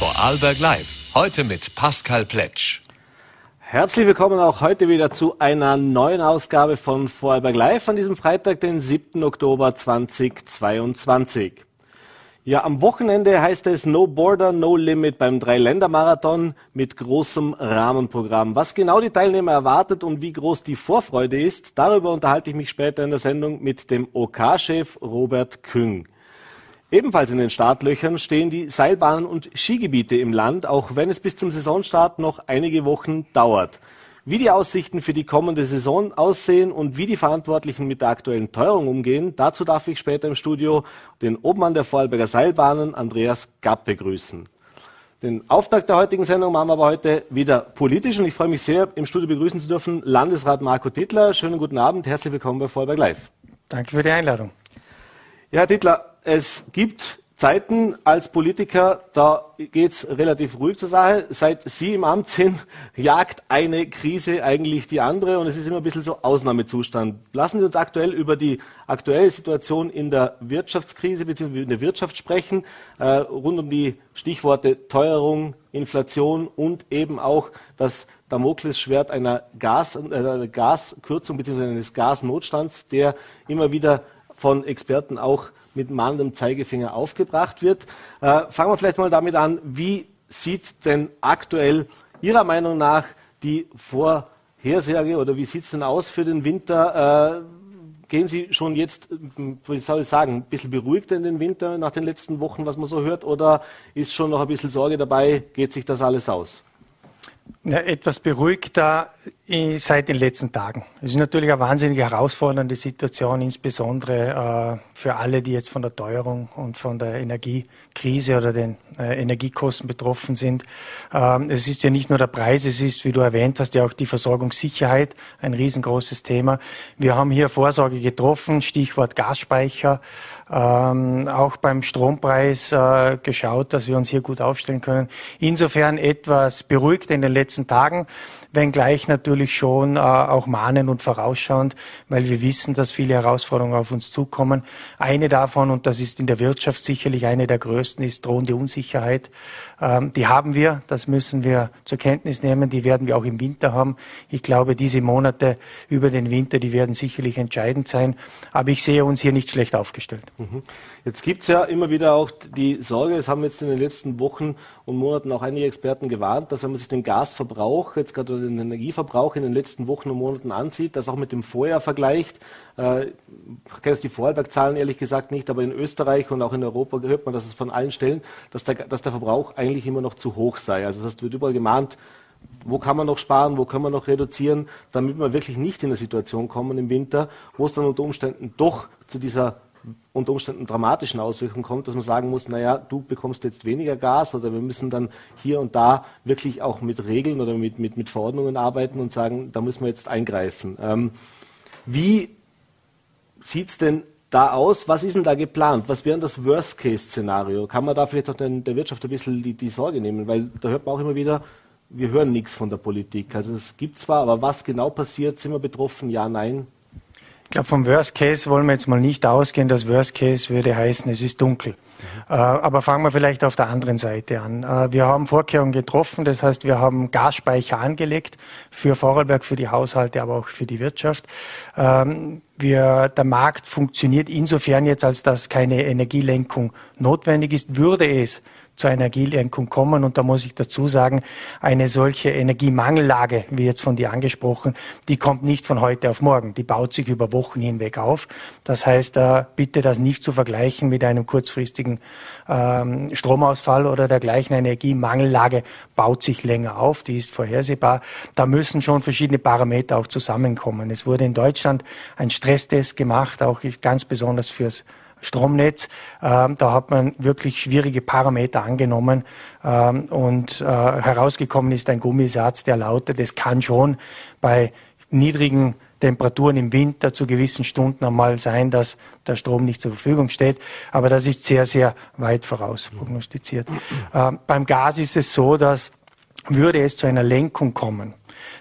Vorarlberg Live. Heute mit Pascal Pletsch. Herzlich willkommen auch heute wieder zu einer neuen Ausgabe von Vorarlberg Live an diesem Freitag, den 7. Oktober 2022. Ja, am Wochenende heißt es No Border, No Limit beim Dreiländermarathon mit großem Rahmenprogramm. Was genau die Teilnehmer erwartet und wie groß die Vorfreude ist, darüber unterhalte ich mich später in der Sendung mit dem OK-Chef Robert Küng. Ebenfalls in den Startlöchern stehen die Seilbahnen und Skigebiete im Land, auch wenn es bis zum Saisonstart noch einige Wochen dauert. Wie die Aussichten für die kommende Saison aussehen und wie die Verantwortlichen mit der aktuellen Teuerung umgehen, dazu darf ich später im Studio den Obmann der Vorarlberger Seilbahnen, Andreas Gapp, begrüßen. Den Auftakt der heutigen Sendung machen wir aber heute wieder politisch und ich freue mich sehr, im Studio begrüßen zu dürfen Landesrat Marco Tittler. Schönen guten Abend, herzlich willkommen bei Vorarlberg Live. Danke für die Einladung. Ja, Herr Tittler, es gibt Zeiten als Politiker, da geht's relativ ruhig zur Sache. Seit Sie im Amt sind, jagt eine Krise eigentlich die andere und es ist immer ein bisschen so Ausnahmezustand. Lassen Sie uns aktuell über die aktuelle Situation in der Wirtschaftskrise bzw. in der Wirtschaft sprechen, äh, rund um die Stichworte Teuerung, Inflation und eben auch das Damoklesschwert einer Gas, äh, Gaskürzung bzw. eines Gasnotstands, der immer wieder von Experten auch mit mahnendem Zeigefinger aufgebracht wird. Äh, fangen wir vielleicht mal damit an, wie sieht denn aktuell Ihrer Meinung nach die Vorhersage oder wie sieht es denn aus für den Winter? Äh, gehen Sie schon jetzt, wie soll ich sagen, ein bisschen beruhigter in den Winter nach den letzten Wochen, was man so hört, oder ist schon noch ein bisschen Sorge dabei? Geht sich das alles aus? Etwas beruhigter seit den letzten Tagen. Es ist natürlich eine wahnsinnig herausfordernde Situation, insbesondere äh, für alle, die jetzt von der Teuerung und von der Energiekrise oder den äh, Energiekosten betroffen sind. Ähm, es ist ja nicht nur der Preis, es ist, wie du erwähnt hast, ja auch die Versorgungssicherheit ein riesengroßes Thema. Wir haben hier Vorsorge getroffen, Stichwort Gasspeicher, ähm, auch beim Strompreis äh, geschaut, dass wir uns hier gut aufstellen können. Insofern etwas beruhigt in den letzten Tagen wenngleich natürlich schon äh, auch mahnen und vorausschauend, weil wir wissen, dass viele Herausforderungen auf uns zukommen. Eine davon, und das ist in der Wirtschaft sicherlich eine der größten, ist drohende Unsicherheit. Ähm, die haben wir, das müssen wir zur Kenntnis nehmen, die werden wir auch im Winter haben. Ich glaube, diese Monate über den Winter, die werden sicherlich entscheidend sein. Aber ich sehe uns hier nicht schlecht aufgestellt. Mhm. Jetzt gibt es ja immer wieder auch die Sorge, es haben jetzt in den letzten Wochen und Monaten auch einige Experten gewarnt, dass wenn man sich den Gasverbrauch, jetzt gerade den Energieverbrauch in den letzten Wochen und Monaten ansieht, das auch mit dem Vorjahr vergleicht, äh, ich kenne jetzt die Vorarlberg-Zahlen ehrlich gesagt nicht, aber in Österreich und auch in Europa hört man das von allen Stellen, dass der, dass der Verbrauch eigentlich immer noch zu hoch sei. Also das wird überall gemahnt, wo kann man noch sparen, wo können wir noch reduzieren, damit wir wirklich nicht in eine Situation kommen im Winter, wo es dann unter Umständen doch zu dieser unter Umständen dramatischen Auswirkungen kommt, dass man sagen muss, naja, du bekommst jetzt weniger Gas oder wir müssen dann hier und da wirklich auch mit Regeln oder mit, mit, mit Verordnungen arbeiten und sagen, da müssen wir jetzt eingreifen. Ähm, wie sieht es denn da aus? Was ist denn da geplant? Was wäre das Worst-Case-Szenario? Kann man da vielleicht auch den, der Wirtschaft ein bisschen die, die Sorge nehmen? Weil da hört man auch immer wieder, wir hören nichts von der Politik. Also es gibt zwar, aber was genau passiert? Sind wir betroffen? Ja, nein? Ich glaube, vom Worst Case wollen wir jetzt mal nicht ausgehen. Das Worst Case würde heißen, es ist dunkel. Mhm. Äh, aber fangen wir vielleicht auf der anderen Seite an. Äh, wir haben Vorkehrungen getroffen. Das heißt, wir haben Gasspeicher angelegt für Vorarlberg, für die Haushalte, aber auch für die Wirtschaft. Ähm, wir, der Markt funktioniert insofern jetzt, als dass keine Energielenkung notwendig ist. Würde es zur Energielenkung kommen. Und da muss ich dazu sagen, eine solche Energiemangellage, wie jetzt von dir angesprochen, die kommt nicht von heute auf morgen. Die baut sich über Wochen hinweg auf. Das heißt, äh, bitte das nicht zu vergleichen mit einem kurzfristigen ähm, Stromausfall oder dergleichen. Eine Energiemangellage baut sich länger auf, die ist vorhersehbar. Da müssen schon verschiedene Parameter auch zusammenkommen. Es wurde in Deutschland ein Stresstest gemacht, auch ganz besonders fürs Stromnetz. Ähm, da hat man wirklich schwierige Parameter angenommen ähm, und äh, herausgekommen ist ein Gummisatz, der lautet, es kann schon bei niedrigen Temperaturen im Winter zu gewissen Stunden einmal sein, dass der Strom nicht zur Verfügung steht. Aber das ist sehr, sehr weit voraus prognostiziert. Ähm, beim Gas ist es so, dass würde es zu einer Lenkung kommen,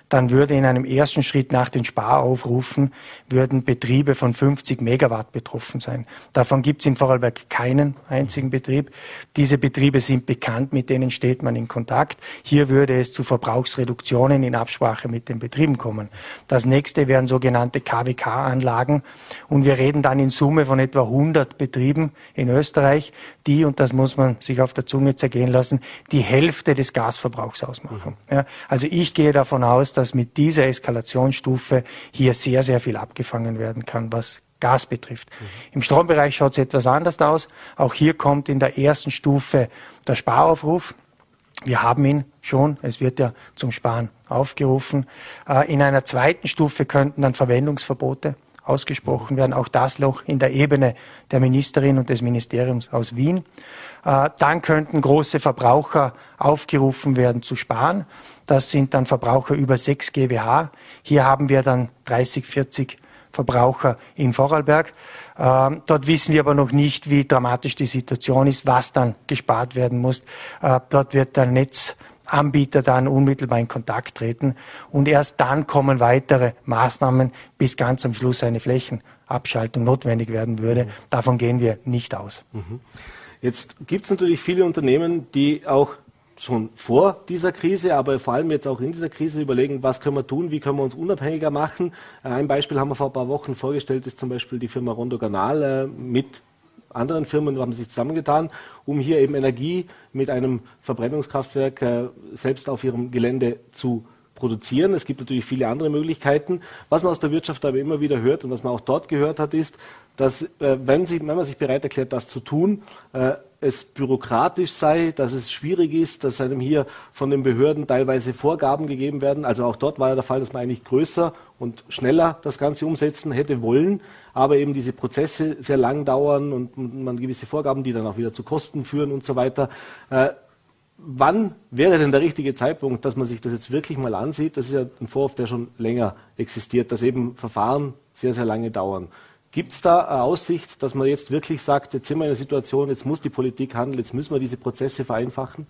dann würde in einem ersten Schritt nach den Sparaufrufen würden Betriebe von 50 Megawatt betroffen sein. Davon gibt es in Vorarlberg keinen einzigen Betrieb. Diese Betriebe sind bekannt, mit denen steht man in Kontakt. Hier würde es zu Verbrauchsreduktionen in Absprache mit den Betrieben kommen. Das nächste wären sogenannte KWK-Anlagen und wir reden dann in Summe von etwa 100 Betrieben in Österreich, die, und das muss man sich auf der Zunge zergehen lassen, die Hälfte des Gasverbrauchs ausmachen. Mhm. Ja, also ich gehe davon aus, dass mit dieser Eskalationsstufe hier sehr, sehr viel abgefangen werden kann, was Gas betrifft. Mhm. Im Strombereich schaut es etwas anders aus. Auch hier kommt in der ersten Stufe der Sparaufruf. Wir haben ihn schon, es wird ja zum Sparen aufgerufen. Äh, in einer zweiten Stufe könnten dann Verwendungsverbote ausgesprochen werden. Auch das noch in der Ebene der Ministerin und des Ministeriums aus Wien. Äh, dann könnten große Verbraucher aufgerufen werden zu sparen. Das sind dann Verbraucher über 6 GWH. Hier haben wir dann 30, 40 Verbraucher in Vorarlberg. Ähm, dort wissen wir aber noch nicht, wie dramatisch die Situation ist, was dann gespart werden muss. Äh, dort wird der Netzanbieter dann unmittelbar in Kontakt treten und erst dann kommen weitere Maßnahmen, bis ganz am Schluss eine Flächenabschaltung notwendig werden würde. Mhm. Davon gehen wir nicht aus. Mhm. Jetzt gibt es natürlich viele Unternehmen, die auch schon vor dieser Krise, aber vor allem jetzt auch in dieser Krise überlegen, was können wir tun, wie können wir uns unabhängiger machen. Ein Beispiel haben wir vor ein paar Wochen vorgestellt, ist zum Beispiel die Firma Rondo Ganal äh, mit anderen Firmen haben sich zusammengetan, um hier eben Energie mit einem Verbrennungskraftwerk äh, selbst auf ihrem Gelände zu produzieren. Es gibt natürlich viele andere Möglichkeiten. Was man aus der Wirtschaft aber immer wieder hört und was man auch dort gehört hat, ist, dass äh, wenn, sie, wenn, man sich bereit erklärt, das zu tun, äh, es bürokratisch sei, dass es schwierig ist, dass einem hier von den Behörden teilweise Vorgaben gegeben werden. Also auch dort war ja der Fall, dass man eigentlich größer und schneller das Ganze umsetzen hätte wollen, aber eben diese Prozesse sehr lang dauern und man gewisse Vorgaben, die dann auch wieder zu Kosten führen und so weiter. Äh, wann wäre denn der richtige Zeitpunkt, dass man sich das jetzt wirklich mal ansieht? Das ist ja ein Vorwurf, der schon länger existiert, dass eben Verfahren sehr, sehr lange dauern. Gibt es da eine Aussicht, dass man jetzt wirklich sagt, jetzt sind wir in einer Situation, jetzt muss die Politik handeln, jetzt müssen wir diese Prozesse vereinfachen?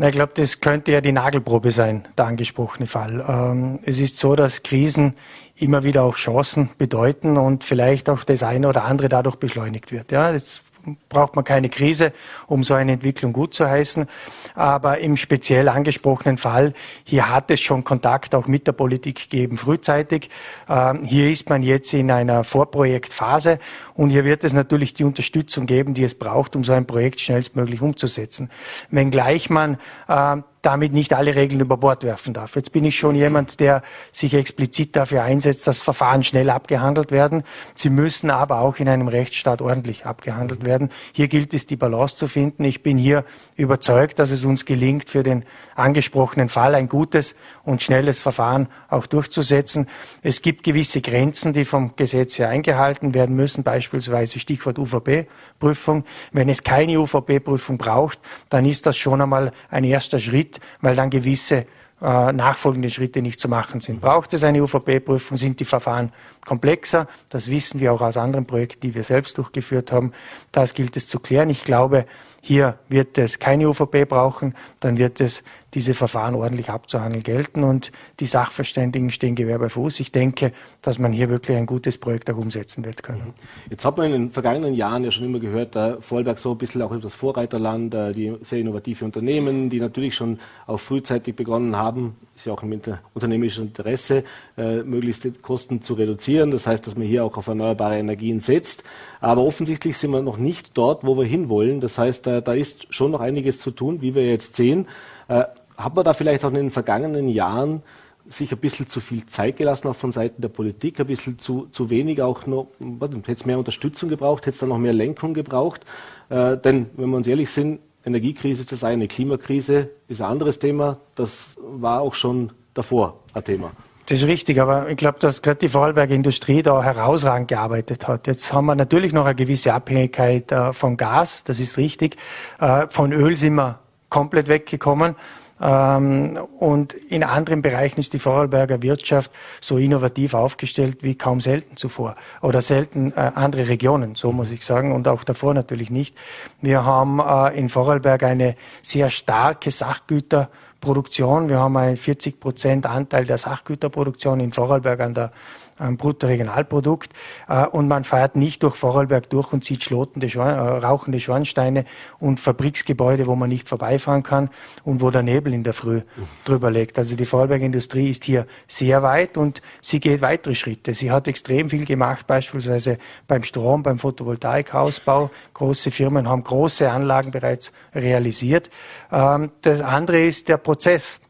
Na, ich glaube, das könnte ja die Nagelprobe sein, der angesprochene Fall. Ähm, es ist so, dass Krisen immer wieder auch Chancen bedeuten und vielleicht auch das eine oder andere dadurch beschleunigt wird. Ja, jetzt braucht man keine Krise, um so eine Entwicklung gut zu heißen. Aber im speziell angesprochenen Fall, hier hat es schon Kontakt auch mit der Politik gegeben, frühzeitig. Ähm, hier ist man jetzt in einer Vorprojektphase und hier wird es natürlich die Unterstützung geben, die es braucht, um so ein Projekt schnellstmöglich umzusetzen. Wenngleich man äh, damit nicht alle Regeln über Bord werfen darf. Jetzt bin ich schon jemand, der sich explizit dafür einsetzt, dass Verfahren schnell abgehandelt werden. Sie müssen aber auch in einem Rechtsstaat ordentlich abgehandelt werden. Hier gilt es, die Balance zu finden. Ich bin hier überzeugt, dass es uns gelingt, für den angesprochenen Fall ein gutes und schnelles Verfahren auch durchzusetzen. Es gibt gewisse Grenzen, die vom Gesetz her eingehalten werden müssen, beispielsweise Stichwort UVP-Prüfung. Wenn es keine UVP-Prüfung braucht, dann ist das schon einmal ein erster Schritt, weil dann gewisse äh, nachfolgende Schritte nicht zu machen sind. Braucht es eine UVP-Prüfung? Sind die Verfahren komplexer? Das wissen wir auch aus anderen Projekten, die wir selbst durchgeführt haben. Das gilt es zu klären. Ich glaube, hier wird es keine UVP brauchen, dann wird es diese Verfahren ordentlich abzuhandeln gelten und die Sachverständigen stehen Gewehr bei Fuß. Ich denke, dass man hier wirklich ein gutes Projekt auch umsetzen wird können. Mhm. Jetzt hat man in den vergangenen Jahren ja schon immer gehört, äh, Vorarlberg so ein bisschen auch das Vorreiterland, äh, die sehr innovative Unternehmen, die natürlich schon auch frühzeitig begonnen haben, ist ja auch im unternehmerischen Interesse, äh, möglichst Kosten zu reduzieren. Das heißt, dass man hier auch auf erneuerbare Energien setzt. Aber offensichtlich sind wir noch nicht dort, wo wir hinwollen. Das heißt, äh, da ist schon noch einiges zu tun, wie wir jetzt sehen. Äh, hat man da vielleicht auch in den vergangenen Jahren sich ein bisschen zu viel Zeit gelassen, auch von Seiten der Politik, ein bisschen zu, zu wenig auch noch, hätte es mehr Unterstützung gebraucht, hätte es dann noch mehr Lenkung gebraucht. Äh, denn, wenn wir uns ehrlich sind, Energiekrise ist das eine, Klimakrise ist ein anderes Thema. Das war auch schon davor ein Thema. Das ist richtig, aber ich glaube, dass gerade die Vorarlberger Industrie da herausragend gearbeitet hat. Jetzt haben wir natürlich noch eine gewisse Abhängigkeit äh, von Gas, das ist richtig. Äh, von Öl sind wir komplett weggekommen. Ähm, und in anderen Bereichen ist die Vorarlberger Wirtschaft so innovativ aufgestellt wie kaum selten zuvor oder selten äh, andere Regionen, so muss ich sagen, und auch davor natürlich nicht. Wir haben äh, in Vorarlberg eine sehr starke Sachgüterproduktion. Wir haben einen 40 Prozent Anteil der Sachgüterproduktion in Vorarlberg an der am Bruttoregionalprodukt. Äh, und man fährt nicht durch Vorarlberg durch und sieht schlotende, äh, rauchende Schornsteine und Fabriksgebäude, wo man nicht vorbeifahren kann und wo der Nebel in der Früh drüber legt. Also die Vorarlberg-Industrie ist hier sehr weit und sie geht weitere Schritte. Sie hat extrem viel gemacht, beispielsweise beim Strom, beim Photovoltaikausbau. Große Firmen haben große Anlagen bereits realisiert. Ähm, das andere ist der Prozess,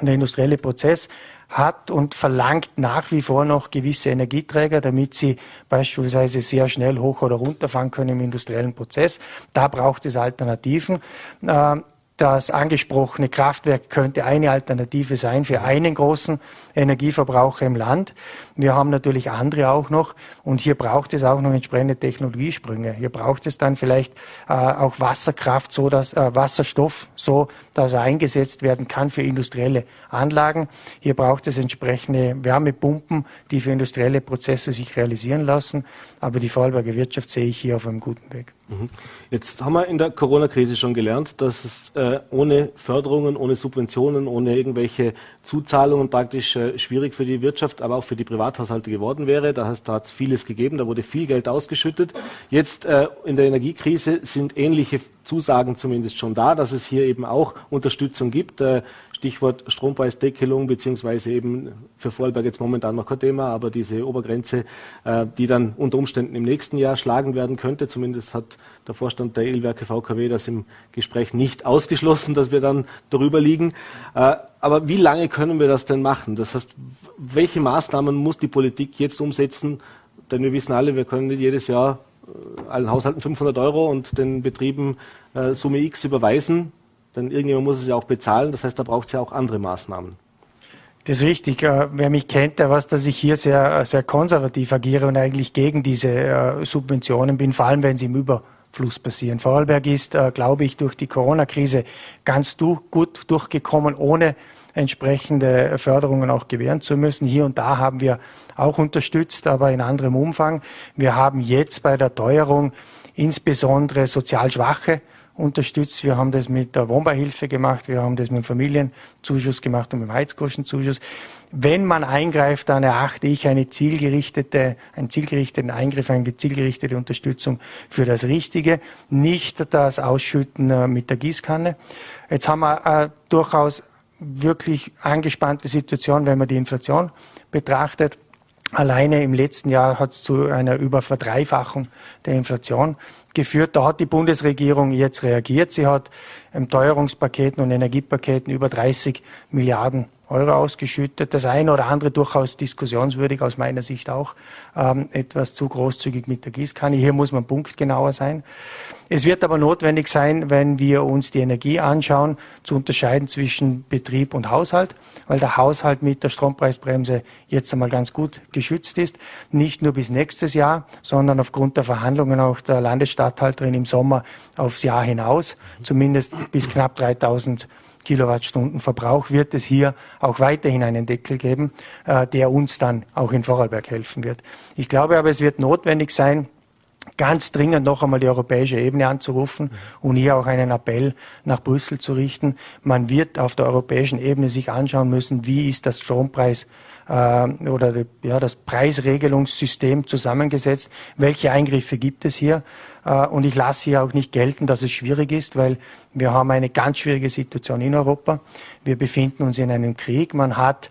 der industrielle Prozess hat und verlangt nach wie vor noch gewisse Energieträger, damit sie beispielsweise sehr schnell hoch oder runter fahren können im industriellen Prozess. Da braucht es Alternativen. Ähm, das angesprochene Kraftwerk könnte eine Alternative sein für einen großen Energieverbraucher im Land. Wir haben natürlich andere auch noch und hier braucht es auch noch entsprechende Technologiesprünge. Hier braucht es dann vielleicht äh, auch Wasserkraft, so dass äh, Wasserstoff, so dass er eingesetzt werden kann für industrielle Anlagen. Hier braucht es entsprechende Wärmepumpen, die für industrielle Prozesse sich realisieren lassen. Aber die Vorarlberger Wirtschaft sehe ich hier auf einem guten Weg. Mhm. Jetzt haben wir in der Corona-Krise schon gelernt, dass es äh, ohne Förderungen, ohne Subventionen, ohne irgendwelche Zuzahlungen praktisch äh, schwierig für die Wirtschaft, aber auch für die Privathaushalte geworden wäre. Da, da hat es vieles gegeben, da wurde viel Geld ausgeschüttet. Jetzt äh, in der Energiekrise sind ähnliche Zusagen zumindest schon da, dass es hier eben auch Unterstützung gibt. Äh, Stichwort Strompreisdeckelung, beziehungsweise eben für Vorarlberg jetzt momentan noch kein Thema, aber diese Obergrenze, äh, die dann unter Umständen im nächsten Jahr schlagen werden könnte. Zumindest hat der Vorstand der Ölwerke VKW das im Gespräch nicht ausgeschlossen, dass wir dann darüber liegen. Äh, aber wie lange können wir das denn machen? Das heißt, welche Maßnahmen muss die Politik jetzt umsetzen? Denn wir wissen alle, wir können nicht jedes Jahr äh, allen Haushalten 500 Euro und den Betrieben Summe X überweisen. Denn irgendjemand muss es ja auch bezahlen. Das heißt, da braucht es ja auch andere Maßnahmen. Das ist richtig. Äh, wer mich kennt, der weiß, dass ich hier sehr, sehr konservativ agiere und eigentlich gegen diese äh, Subventionen bin, vor allem wenn sie im Überfluss passieren. Vorarlberg ist, äh, glaube ich, durch die Corona-Krise ganz gut durchgekommen, ohne entsprechende Förderungen auch gewähren zu müssen. Hier und da haben wir auch unterstützt, aber in anderem Umfang. Wir haben jetzt bei der Teuerung insbesondere sozial Schwache unterstützt. Wir haben das mit der Wohnbeihilfe gemacht, wir haben das mit dem Familienzuschuss gemacht und mit dem Heizkostenzuschuss. Wenn man eingreift, dann erachte ich eine zielgerichtete, einen zielgerichteten Eingriff, eine zielgerichtete Unterstützung für das Richtige, nicht das Ausschütten äh, mit der Gießkanne. Jetzt haben wir äh, durchaus wirklich angespannte Situation, wenn man die Inflation betrachtet. Alleine im letzten Jahr hat es zu einer Überverdreifachung der Inflation geführt. Da hat die Bundesregierung jetzt reagiert. Sie hat im Teuerungspaketen und Energiepaketen über 30 Milliarden Euro ausgeschüttet. Das eine oder andere durchaus diskussionswürdig, aus meiner Sicht auch ähm, etwas zu großzügig mit der Gießkanne. Hier muss man punktgenauer sein. Es wird aber notwendig sein, wenn wir uns die Energie anschauen, zu unterscheiden zwischen Betrieb und Haushalt, weil der Haushalt mit der Strompreisbremse jetzt einmal ganz gut geschützt ist. Nicht nur bis nächstes Jahr, sondern aufgrund der Verhandlungen auch der Landesstatthalterin im Sommer aufs Jahr hinaus, zumindest bis knapp 3000 Kilowattstunden Verbrauch wird es hier auch weiterhin einen Deckel geben, äh, der uns dann auch in Vorarlberg helfen wird. Ich glaube aber, es wird notwendig sein, ganz dringend noch einmal die europäische Ebene anzurufen und hier auch einen Appell nach Brüssel zu richten. Man wird auf der europäischen Ebene sich anschauen müssen, wie ist das Strompreis äh, oder die, ja, das Preisregelungssystem zusammengesetzt, welche Eingriffe gibt es hier. Äh, und ich lasse hier auch nicht gelten, dass es schwierig ist, weil wir haben eine ganz schwierige Situation in Europa. Wir befinden uns in einem Krieg. Man hat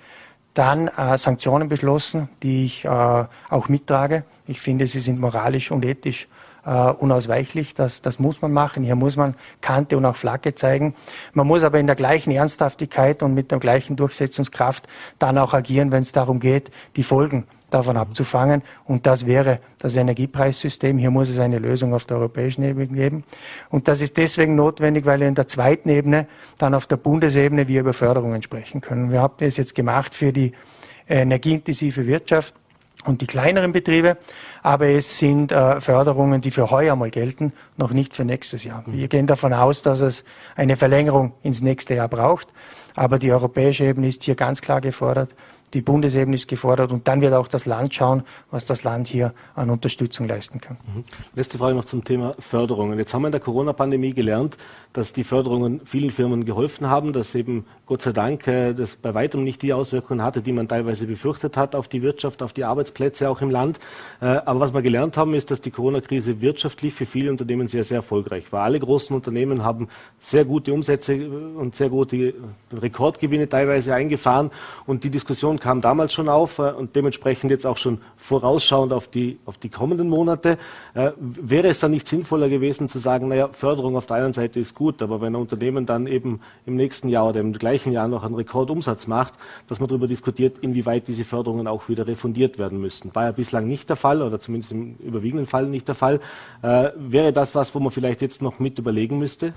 dann äh, Sanktionen beschlossen, die ich äh, auch mittrage. Ich finde, sie sind moralisch und ethisch äh, unausweichlich. Das, das muss man machen. Hier muss man Kante und auch Flagge zeigen. Man muss aber in der gleichen Ernsthaftigkeit und mit der gleichen Durchsetzungskraft dann auch agieren, wenn es darum geht, die Folgen davon abzufangen. Und das wäre das Energiepreissystem. Hier muss es eine Lösung auf der europäischen Ebene geben. Und das ist deswegen notwendig, weil in der zweiten Ebene dann auf der Bundesebene wir über Förderungen sprechen können. Wir haben das jetzt gemacht für die energieintensive Wirtschaft und die kleineren Betriebe. Aber es sind äh, Förderungen, die für heuer mal gelten, noch nicht für nächstes Jahr. Wir gehen davon aus, dass es eine Verlängerung ins nächste Jahr braucht. Aber die europäische Ebene ist hier ganz klar gefordert die Bundesebene ist gefordert und dann wird auch das Land schauen, was das Land hier an Unterstützung leisten kann. Mhm. Letzte Frage noch zum Thema Förderungen. Jetzt haben wir in der Corona-Pandemie gelernt, dass die Förderungen vielen Firmen geholfen haben, dass eben Gott sei Dank äh, das bei weitem nicht die Auswirkungen hatte, die man teilweise befürchtet hat auf die Wirtschaft, auf die Arbeitsplätze auch im Land. Äh, aber was wir gelernt haben, ist, dass die Corona-Krise wirtschaftlich für viele Unternehmen sehr, sehr erfolgreich war. Alle großen Unternehmen haben sehr gute Umsätze und sehr gute Rekordgewinne teilweise eingefahren und die Diskussion kam damals schon auf äh, und dementsprechend jetzt auch schon vorausschauend auf die, auf die kommenden Monate. Äh, wäre es dann nicht sinnvoller gewesen zu sagen, naja, Förderung auf der einen Seite ist gut, aber wenn ein Unternehmen dann eben im nächsten Jahr oder im gleichen Jahr noch einen Rekordumsatz macht, dass man darüber diskutiert, inwieweit diese Förderungen auch wieder refundiert werden müssten. War ja bislang nicht der Fall oder zumindest im überwiegenden Fall nicht der Fall. Äh, wäre das was, wo man vielleicht jetzt noch mit überlegen müsste?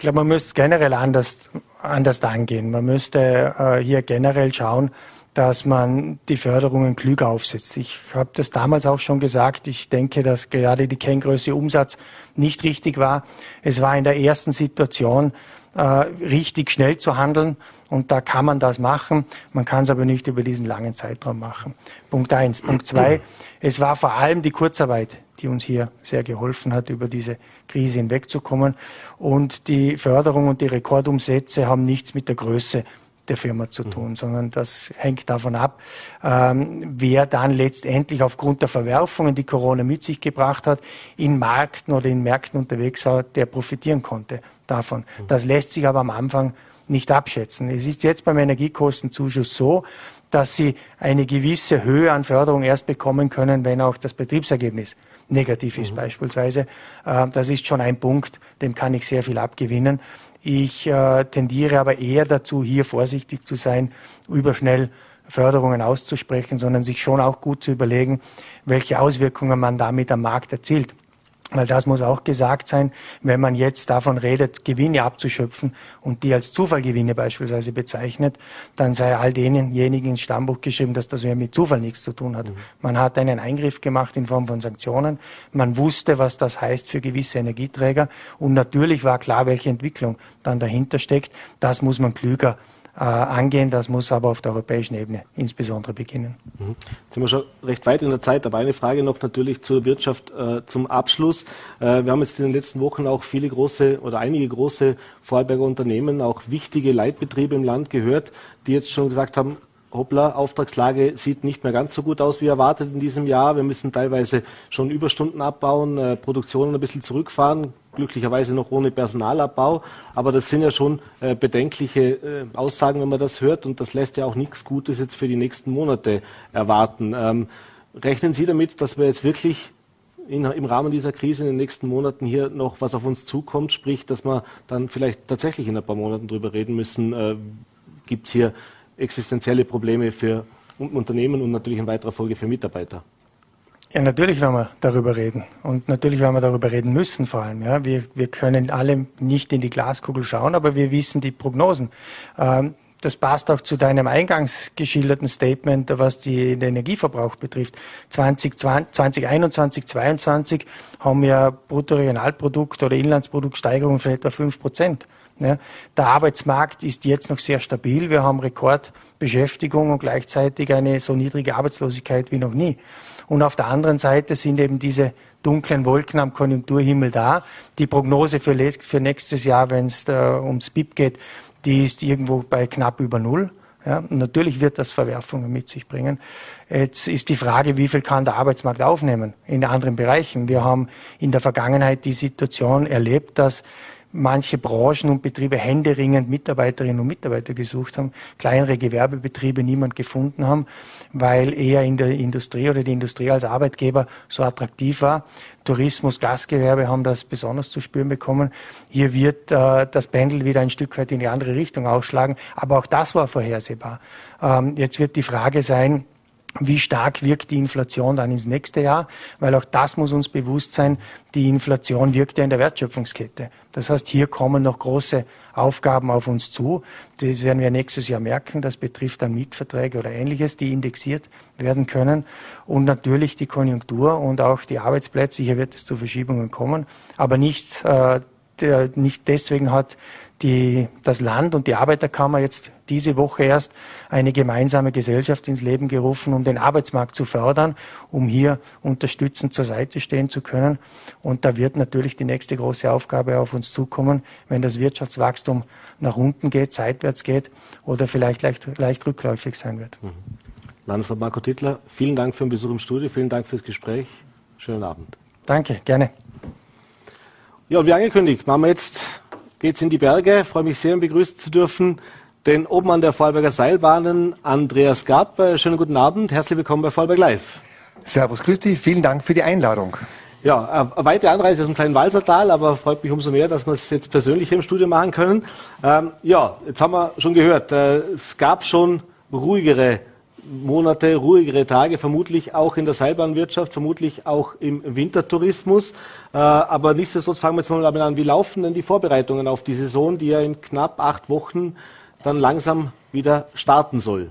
Ich glaube, man müsste generell anders, anders angehen. Man müsste äh, hier generell schauen, dass man die Förderungen klüger aufsetzt. Ich habe das damals auch schon gesagt. Ich denke, dass gerade die Kenngröße Umsatz nicht richtig war. Es war in der ersten Situation äh, richtig schnell zu handeln und da kann man das machen. Man kann es aber nicht über diesen langen Zeitraum machen. Punkt eins. Punkt zwei. Es war vor allem die Kurzarbeit, die uns hier sehr geholfen hat, über diese Krise hinwegzukommen. Und die Förderung und die Rekordumsätze haben nichts mit der Größe der Firma zu tun, mhm. sondern das hängt davon ab, ähm, wer dann letztendlich aufgrund der Verwerfungen, die Corona mit sich gebracht hat, in Märkten oder in Märkten unterwegs war, der profitieren konnte davon. Mhm. Das lässt sich aber am Anfang nicht abschätzen. Es ist jetzt beim Energiekostenzuschuss so, dass Sie eine gewisse Höhe an Förderung erst bekommen können, wenn auch das Betriebsergebnis negativ ist mhm. beispielsweise. Äh, das ist schon ein Punkt, dem kann ich sehr viel abgewinnen. Ich äh, tendiere aber eher dazu, hier vorsichtig zu sein, überschnell Förderungen auszusprechen, sondern sich schon auch gut zu überlegen, welche Auswirkungen man damit am Markt erzielt. Weil das muss auch gesagt sein, wenn man jetzt davon redet, Gewinne abzuschöpfen und die als Zufallgewinne beispielsweise bezeichnet, dann sei all denjenigen ins Stammbuch geschrieben, dass das mit Zufall nichts zu tun hat. Mhm. Man hat einen Eingriff gemacht in Form von Sanktionen. Man wusste, was das heißt für gewisse Energieträger. Und natürlich war klar, welche Entwicklung dann dahinter steckt. Das muss man klüger angehen. Das muss aber auf der europäischen Ebene insbesondere beginnen. Mhm. Jetzt sind wir schon recht weit in der Zeit, aber eine Frage noch natürlich zur Wirtschaft äh, zum Abschluss. Äh, wir haben jetzt in den letzten Wochen auch viele große oder einige große Vorarlberger Unternehmen, auch wichtige Leitbetriebe im Land gehört, die jetzt schon gesagt haben, hoppla, Auftragslage sieht nicht mehr ganz so gut aus wie erwartet in diesem Jahr. Wir müssen teilweise schon Überstunden abbauen, äh, Produktionen ein bisschen zurückfahren, glücklicherweise noch ohne Personalabbau. Aber das sind ja schon äh, bedenkliche äh, Aussagen, wenn man das hört. Und das lässt ja auch nichts Gutes jetzt für die nächsten Monate erwarten. Ähm, rechnen Sie damit, dass wir jetzt wirklich in, im Rahmen dieser Krise in den nächsten Monaten hier noch was auf uns zukommt, sprich, dass wir dann vielleicht tatsächlich in ein paar Monaten darüber reden müssen, äh, gibt es hier existenzielle Probleme für Unternehmen und natürlich in weiterer Folge für Mitarbeiter. Ja, natürlich werden wir darüber reden. Und natürlich werden wir darüber reden müssen vor allem. Ja. Wir, wir können alle nicht in die Glaskugel schauen, aber wir wissen die Prognosen. Ähm, das passt auch zu deinem eingangs geschilderten Statement, was die, den Energieverbrauch betrifft. 2020, 2021, 2022 haben wir Bruttoregionalprodukt oder Inlandsproduktsteigerungen von etwa 5 Prozent. Ja, der Arbeitsmarkt ist jetzt noch sehr stabil. Wir haben Rekordbeschäftigung und gleichzeitig eine so niedrige Arbeitslosigkeit wie noch nie. Und auf der anderen Seite sind eben diese dunklen Wolken am Konjunkturhimmel da. Die Prognose für, für nächstes Jahr, wenn es äh, ums BIP geht, die ist irgendwo bei knapp über Null. Ja, natürlich wird das Verwerfungen mit sich bringen. Jetzt ist die Frage, wie viel kann der Arbeitsmarkt aufnehmen in anderen Bereichen. Wir haben in der Vergangenheit die Situation erlebt, dass manche Branchen und Betriebe händeringend Mitarbeiterinnen und Mitarbeiter gesucht haben, kleinere Gewerbebetriebe niemand gefunden haben, weil eher in der Industrie oder die Industrie als Arbeitgeber so attraktiv war. Tourismus, Gastgewerbe haben das besonders zu spüren bekommen. Hier wird äh, das Pendel wieder ein Stück weit in die andere Richtung ausschlagen, aber auch das war vorhersehbar. Ähm, jetzt wird die Frage sein, wie stark wirkt die Inflation dann ins nächste Jahr, weil auch das muss uns bewusst sein, die Inflation wirkt ja in der Wertschöpfungskette. Das heißt, hier kommen noch große Aufgaben auf uns zu. Das werden wir nächstes Jahr merken. Das betrifft dann Mietverträge oder ähnliches, die indexiert werden können. Und natürlich die Konjunktur und auch die Arbeitsplätze. Hier wird es zu Verschiebungen kommen. Aber nicht, äh, der, nicht deswegen hat die, das Land und die Arbeiterkammer jetzt diese Woche erst eine gemeinsame Gesellschaft ins Leben gerufen, um den Arbeitsmarkt zu fördern, um hier unterstützend zur Seite stehen zu können. Und da wird natürlich die nächste große Aufgabe auf uns zukommen, wenn das Wirtschaftswachstum nach unten geht, seitwärts geht oder vielleicht leicht, leicht rückläufig sein wird. Mhm. Landesrat Marco Tittler, vielen Dank für den Besuch im Studio, vielen Dank fürs Gespräch. Schönen Abend. Danke, gerne. Ja, wie angekündigt, machen wir jetzt geht's in die Berge. Ich freue mich sehr, ihn begrüßen zu dürfen. Den oben an der Vorarlberger Seilbahnen, Andreas Gab. Äh, schönen guten Abend. Herzlich willkommen bei Vorarlberg Live. Servus, grüß dich. Vielen Dank für die Einladung. Ja, eine weite Anreise aus dem kleinen Walsertal, aber freut mich umso mehr, dass wir es jetzt persönlich im Studio machen können. Ähm, ja, jetzt haben wir schon gehört, äh, es gab schon ruhigere Monate, ruhigere Tage, vermutlich auch in der Seilbahnwirtschaft, vermutlich auch im Wintertourismus. Äh, aber nichtsdestotrotz fangen wir jetzt mal an, wie laufen denn die Vorbereitungen auf die Saison, die ja in knapp acht Wochen dann langsam wieder starten soll?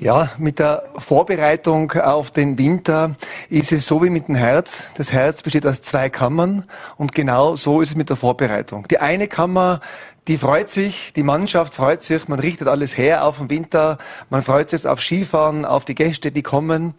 Ja, mit der Vorbereitung auf den Winter ist es so wie mit dem Herz. Das Herz besteht aus zwei Kammern und genau so ist es mit der Vorbereitung. Die eine Kammer, die freut sich, die Mannschaft freut sich, man richtet alles her auf den Winter, man freut sich auf Skifahren, auf die Gäste, die kommen.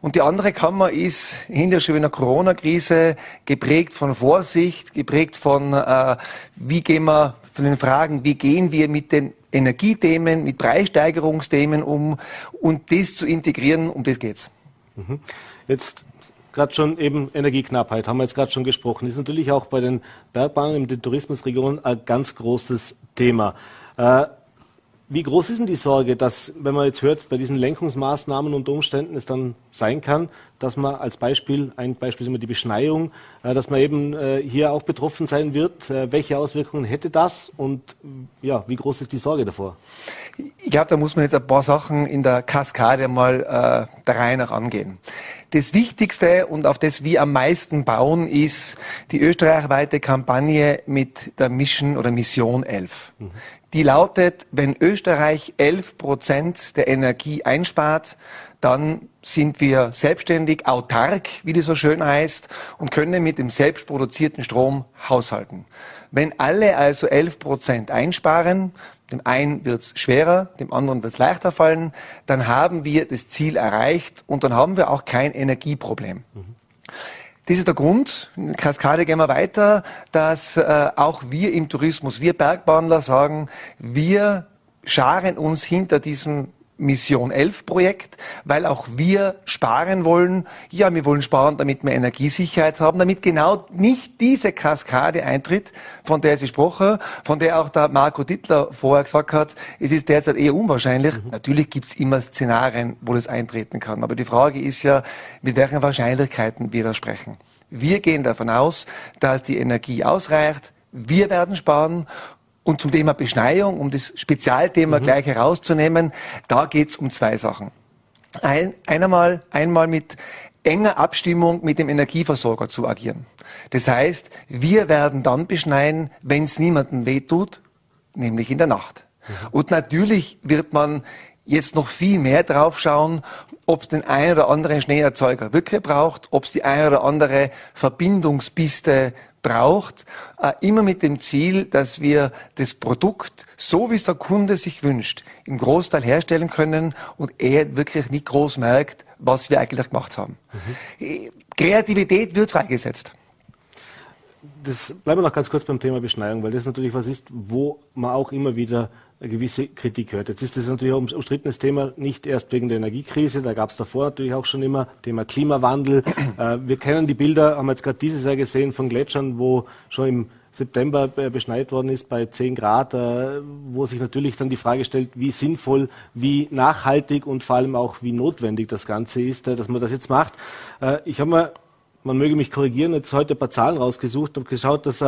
Und die andere Kammer ist hinter schon in der Corona-Krise geprägt von Vorsicht, geprägt von, äh, wie gehen wir, von den Fragen, wie gehen wir mit den Energiethemen, mit Preissteigerungsthemen um und das zu integrieren, um das geht's. Mhm. Jetzt gerade schon eben Energieknappheit, haben wir jetzt gerade schon gesprochen, ist natürlich auch bei den Bergbahnen in den Tourismusregionen ein ganz großes Thema. Äh, wie groß ist denn die Sorge, dass, wenn man jetzt hört, bei diesen Lenkungsmaßnahmen unter Umständen es dann sein kann, dass man als Beispiel, ein Beispiel ist immer die Beschneiung, äh, dass man eben äh, hier auch betroffen sein wird. Äh, welche Auswirkungen hätte das und ja, wie groß ist die Sorge davor? Ich glaube, da muss man jetzt ein paar Sachen in der Kaskade mal äh, der Reihe nach angehen. Das Wichtigste und auf das wir am meisten bauen, ist die österreichweite Kampagne mit der Mission oder Mission 11. Mhm. Die lautet, wenn Österreich 11 Prozent der Energie einspart, dann sind wir selbstständig, autark, wie das so schön heißt, und können mit dem selbstproduzierten Strom haushalten. Wenn alle also 11 Prozent einsparen, dem einen wird es schwerer, dem anderen wird es leichter fallen, dann haben wir das Ziel erreicht und dann haben wir auch kein Energieproblem. Mhm. Das ist der Grund, in der Kaskade gehen wir weiter, dass äh, auch wir im Tourismus, wir Bergbahnler sagen, wir scharen uns hinter diesem Mission 11 Projekt, weil auch wir sparen wollen. Ja, wir wollen sparen, damit wir Energiesicherheit haben, damit genau nicht diese Kaskade eintritt, von der Sie gesprochen, von der auch der Marco Dittler vorher gesagt hat, es ist derzeit eher unwahrscheinlich. Mhm. Natürlich gibt es immer Szenarien, wo das eintreten kann. Aber die Frage ist ja, mit welchen Wahrscheinlichkeiten wir da sprechen. Wir gehen davon aus, dass die Energie ausreicht. Wir werden sparen und zum Thema Beschneiung, um das Spezialthema mhm. gleich herauszunehmen, da geht's um zwei Sachen. Ein, einmal, einmal mit enger Abstimmung mit dem Energieversorger zu agieren. Das heißt, wir werden dann beschneien, wenn es niemandem wehtut, nämlich in der Nacht. Mhm. Und natürlich wird man jetzt noch viel mehr drauf schauen, ob es den einen oder anderen Schneeerzeuger wirklich braucht, ob es die eine oder andere Verbindungspiste braucht, äh, immer mit dem Ziel, dass wir das Produkt, so wie es der Kunde sich wünscht, im Großteil herstellen können und er wirklich nicht groß merkt, was wir eigentlich gemacht haben. Mhm. Kreativität wird freigesetzt das bleiben wir noch ganz kurz beim Thema Beschneiung, weil das natürlich was ist, wo man auch immer wieder eine gewisse Kritik hört. Jetzt ist das natürlich ein umstrittenes Thema, nicht erst wegen der Energiekrise, da gab es davor natürlich auch schon immer Thema Klimawandel. Äh, wir kennen die Bilder, haben wir jetzt gerade dieses Jahr gesehen von Gletschern, wo schon im September beschneit worden ist bei 10 Grad, äh, wo sich natürlich dann die Frage stellt, wie sinnvoll, wie nachhaltig und vor allem auch wie notwendig das Ganze ist, äh, dass man das jetzt macht. Ich habe mir, man möge mich korrigieren, jetzt heute ein paar Zahlen rausgesucht und geschaut, dass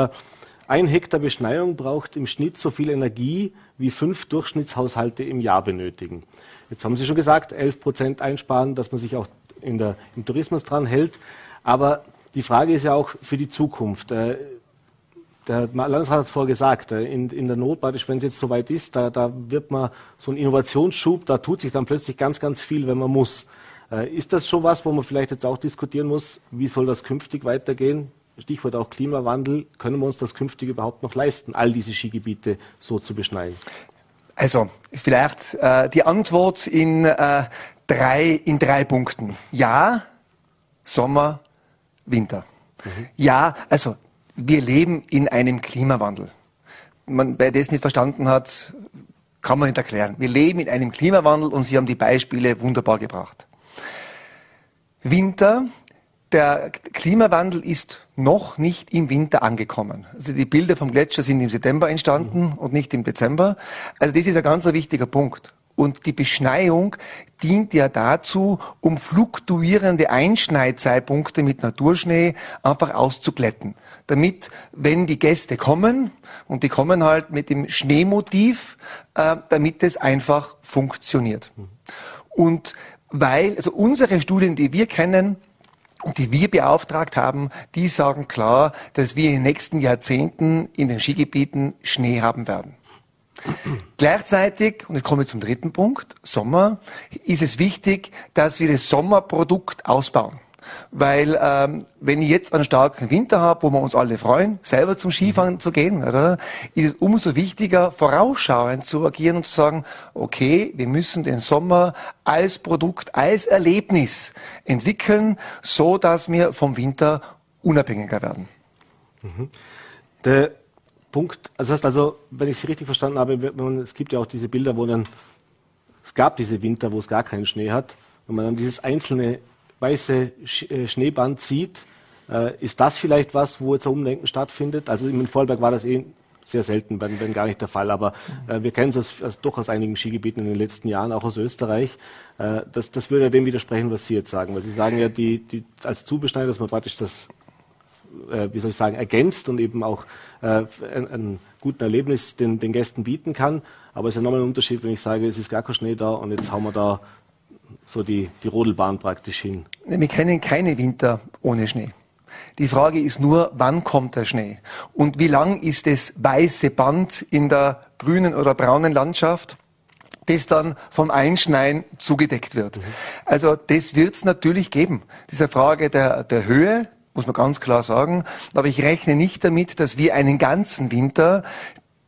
ein Hektar Beschneiung braucht im Schnitt so viel Energie, wie fünf Durchschnittshaushalte im Jahr benötigen. Jetzt haben Sie schon gesagt, 11 Prozent einsparen, dass man sich auch der, im Tourismus dran hält. Aber die Frage ist ja auch für die Zukunft. Äh, der Landesrat hat es vorher gesagt, äh, in, in der Not, wenn es jetzt soweit ist, da, da wird man so ein Innovationsschub, da tut sich dann plötzlich ganz, ganz viel, wenn man muss. Äh, ist das schon was, wo man vielleicht jetzt auch diskutieren muss, wie soll das künftig weitergehen? Stichwort auch Klimawandel, können wir uns das künftig überhaupt noch leisten, all diese Skigebiete so zu beschneien? Also vielleicht äh, die Antwort in, äh, drei, in drei Punkten. Ja, Sommer, Winter. Mhm. Ja, also wir leben in einem Klimawandel. Man, wer das nicht verstanden hat, kann man nicht erklären. Wir leben in einem Klimawandel und Sie haben die Beispiele wunderbar gebracht. Winter der Klimawandel ist noch nicht im Winter angekommen. Also die Bilder vom Gletscher sind im September entstanden mhm. und nicht im Dezember. Also das ist ein ganz wichtiger Punkt. Und die Beschneiung dient ja dazu, um fluktuierende Einschneidzeitpunkte mit Naturschnee einfach auszuglätten. Damit, wenn die Gäste kommen, und die kommen halt mit dem Schneemotiv, äh, damit es einfach funktioniert. Mhm. Und weil, also unsere Studien, die wir kennen, die wir beauftragt haben, die sagen klar, dass wir in den nächsten Jahrzehnten in den Skigebieten Schnee haben werden. Gleichzeitig, und jetzt komme ich zum dritten Punkt, Sommer, ist es wichtig, dass wir das Sommerprodukt ausbauen. Weil ähm, wenn ich jetzt einen starken Winter habe, wo wir uns alle freuen, selber zum Skifahren mhm. zu gehen, oder, ist es umso wichtiger, vorausschauend zu agieren und zu sagen, okay, wir müssen den Sommer als Produkt, als Erlebnis entwickeln, so dass wir vom Winter unabhängiger werden. Mhm. Der Punkt, also das heißt also, wenn ich Sie richtig verstanden habe, man, es gibt ja auch diese Bilder, wo dann, es gab diese Winter, wo es gar keinen Schnee hat, wenn man dann dieses einzelne weiße äh, Schneeband sieht, äh, ist das vielleicht was, wo jetzt ein Umdenken stattfindet? Also in Vollberg war das eh sehr selten, wenn, wenn gar nicht der Fall. Aber äh, wir kennen es aus, doch aus einigen Skigebieten in den letzten Jahren, auch aus Österreich. Äh, das, das würde ja dem widersprechen, was Sie jetzt sagen. Weil Sie sagen ja, die, die, als Zubeschneider, dass man praktisch das, äh, wie soll ich sagen, ergänzt und eben auch äh, ein, ein guten Erlebnis den, den Gästen bieten kann. Aber es ist ja nochmal ein Unterschied, wenn ich sage, es ist gar kein Schnee da und jetzt hauen wir da so die, die Rodelbahn praktisch hin? Wir kennen keine Winter ohne Schnee. Die Frage ist nur, wann kommt der Schnee? Und wie lang ist das weiße Band in der grünen oder braunen Landschaft? das dann vom Einschneien zugedeckt wird. Mhm. Also das wird es natürlich geben. Diese Frage der, der Höhe, muss man ganz klar sagen. Aber ich rechne nicht damit, dass wir einen ganzen Winter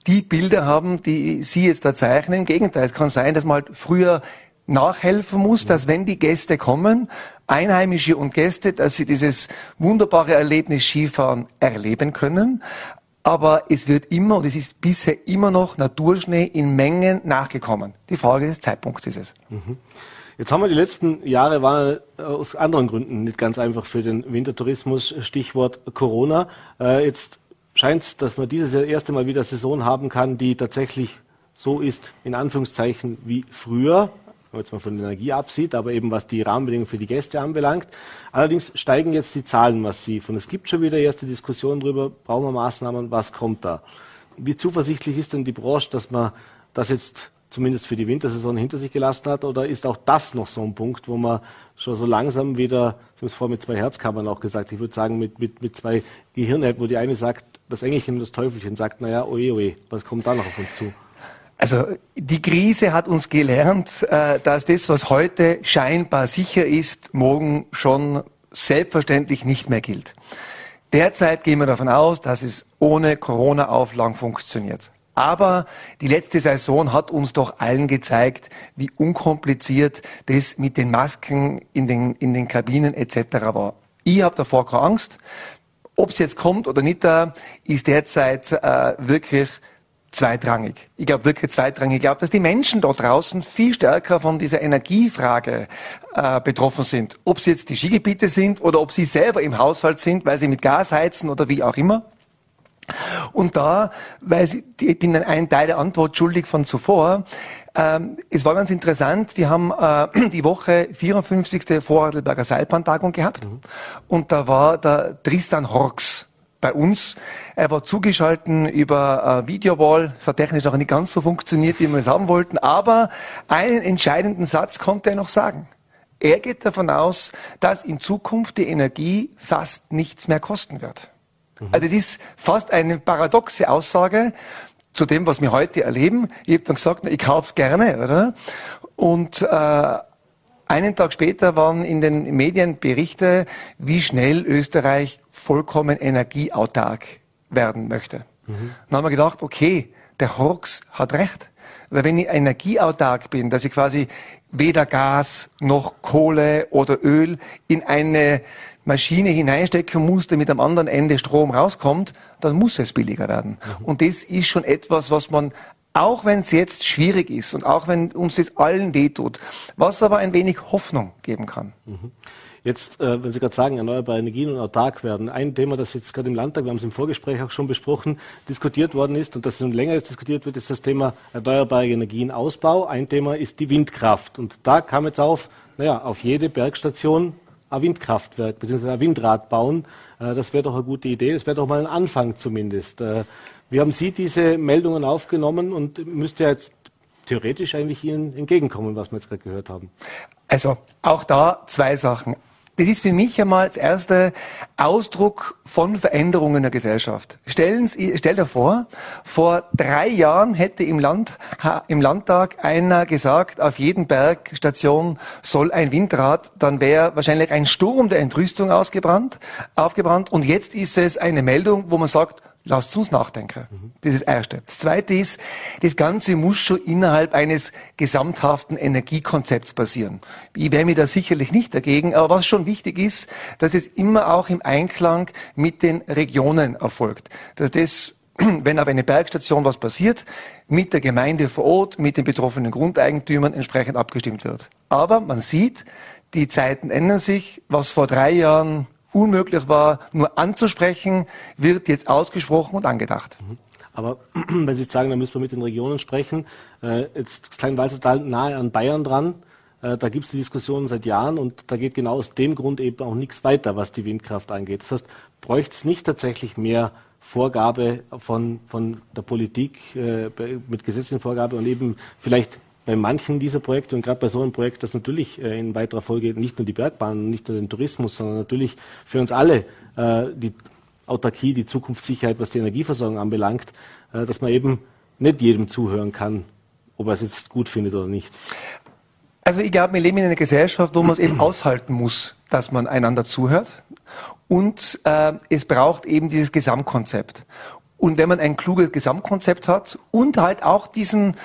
die Bilder haben, die Sie jetzt da zeichnen. Im Gegenteil, es kann sein, dass man halt früher nachhelfen muss, dass wenn die Gäste kommen, Einheimische und Gäste, dass sie dieses wunderbare Erlebnis Skifahren erleben können. Aber es wird immer und es ist bisher immer noch Naturschnee in Mengen nachgekommen. Die Frage des Zeitpunkts ist es. Mhm. Jetzt haben wir die letzten Jahre waren aus anderen Gründen nicht ganz einfach für den Wintertourismus. Stichwort Corona. Äh, jetzt scheint es, dass man dieses Jahr erste Mal wieder Saison haben kann, die tatsächlich so ist, in Anführungszeichen, wie früher wenn man jetzt mal von der Energie absieht, aber eben was die Rahmenbedingungen für die Gäste anbelangt. Allerdings steigen jetzt die Zahlen massiv und es gibt schon wieder erste Diskussionen darüber, brauchen wir Maßnahmen, was kommt da? Wie zuversichtlich ist denn die Branche, dass man das jetzt zumindest für die Wintersaison hinter sich gelassen hat oder ist auch das noch so ein Punkt, wo man schon so langsam wieder, Sie haben es vorhin mit zwei Herzkammern auch gesagt, ich würde sagen mit, mit, mit zwei Gehirnhälften, wo die eine sagt, das Engelchen und das Teufelchen sagt, naja, oje, oje, was kommt da noch auf uns zu? Also die Krise hat uns gelernt, äh, dass das, was heute scheinbar sicher ist, morgen schon selbstverständlich nicht mehr gilt. Derzeit gehen wir davon aus, dass es ohne Corona-Auflagen funktioniert. Aber die letzte Saison hat uns doch allen gezeigt, wie unkompliziert das mit den Masken in den, in den Kabinen etc. war. Ich habe davor keine Angst. Ob es jetzt kommt oder nicht, ist derzeit äh, wirklich zweitrangig. Ich glaube wirklich zweitrangig. Ich glaube, dass die Menschen dort draußen viel stärker von dieser Energiefrage äh, betroffen sind. Ob sie jetzt die Skigebiete sind oder ob sie selber im Haushalt sind, weil sie mit Gas heizen oder wie auch immer. Und da, weil sie, ich bin ein Teil der Antwort schuldig von zuvor, ähm, es war ganz interessant, wir haben äh, die Woche 54. Vorarlberger Seilbahntagung gehabt mhm. und da war der Tristan Horks bei uns. Er war zugeschalten über äh, Videowall. Es hat technisch auch nicht ganz so funktioniert, wie wir es haben wollten. Aber einen entscheidenden Satz konnte er noch sagen. Er geht davon aus, dass in Zukunft die Energie fast nichts mehr kosten wird. Mhm. Also es ist fast eine paradoxe Aussage zu dem, was wir heute erleben. Ich habe dann gesagt, ich kaufe es gerne, oder? Und äh, einen Tag später waren in den Medien Berichte, wie schnell Österreich vollkommen energieautark werden möchte. Mhm. Dann haben wir gedacht, okay, der Horks hat recht. Weil wenn ich energieautark bin, dass ich quasi weder Gas noch Kohle oder Öl in eine Maschine hineinstecken muss, damit am anderen Ende Strom rauskommt, dann muss es billiger werden. Mhm. Und das ist schon etwas, was man auch wenn es jetzt schwierig ist und auch wenn uns das allen wehtut, was aber ein wenig Hoffnung geben kann. Mhm. Jetzt, äh, wenn Sie gerade sagen, erneuerbare Energien und autark werden, ein Thema, das jetzt gerade im Landtag, wir haben es im Vorgespräch auch schon besprochen, diskutiert worden ist und das schon länger jetzt diskutiert wird, ist das Thema erneuerbare Energienausbau. Ein Thema ist die Windkraft. Und da kam jetzt auf, naja, auf jede Bergstation ein Windkraftwerk bzw. ein Windrad bauen. Äh, das wäre doch eine gute Idee. Das wäre doch mal ein Anfang zumindest. Äh, wie haben Sie diese Meldungen aufgenommen und müsste jetzt theoretisch eigentlich Ihnen entgegenkommen, was wir jetzt gerade gehört haben? Also auch da zwei Sachen. Das ist für mich einmal das erste Ausdruck von Veränderungen in der Gesellschaft. Stellen Sie, stell dir vor, vor drei Jahren hätte im, Land, im Landtag einer gesagt, auf jeden Bergstation soll ein Windrad, dann wäre wahrscheinlich ein Sturm der Entrüstung ausgebrannt, aufgebrannt. Und jetzt ist es eine Meldung, wo man sagt, Lasst uns nachdenken. Das ist das Erste. Das Zweite ist, das Ganze muss schon innerhalb eines gesamthaften Energiekonzepts passieren. Ich wäre mir da sicherlich nicht dagegen, aber was schon wichtig ist, dass es immer auch im Einklang mit den Regionen erfolgt. Dass das wenn auf einer Bergstation was passiert, mit der Gemeinde vor Ort, mit den betroffenen Grundeigentümern entsprechend abgestimmt wird. Aber man sieht, die Zeiten ändern sich. Was vor drei Jahren unmöglich war, nur anzusprechen, wird jetzt ausgesprochen und angedacht. Mhm. Aber wenn Sie sagen, dann müssen wir mit den Regionen sprechen, äh, jetzt Kleinwalsertal nahe an Bayern dran, äh, da gibt es die Diskussion seit Jahren und da geht genau aus dem Grund eben auch nichts weiter, was die Windkraft angeht. Das heißt, bräuchte es nicht tatsächlich mehr Vorgabe von, von der Politik äh, mit gesetzlichen Vorgabe und eben vielleicht bei manchen dieser Projekte und gerade bei so einem Projekt, das natürlich äh, in weiterer Folge nicht nur die Bergbahn, nicht nur den Tourismus, sondern natürlich für uns alle äh, die Autarkie, die Zukunftssicherheit, was die Energieversorgung anbelangt, äh, dass man eben nicht jedem zuhören kann, ob er es jetzt gut findet oder nicht. Also ich glaube, wir leben in einer Gesellschaft, wo man es eben aushalten muss, dass man einander zuhört. Und äh, es braucht eben dieses Gesamtkonzept. Und wenn man ein kluges Gesamtkonzept hat und halt auch diesen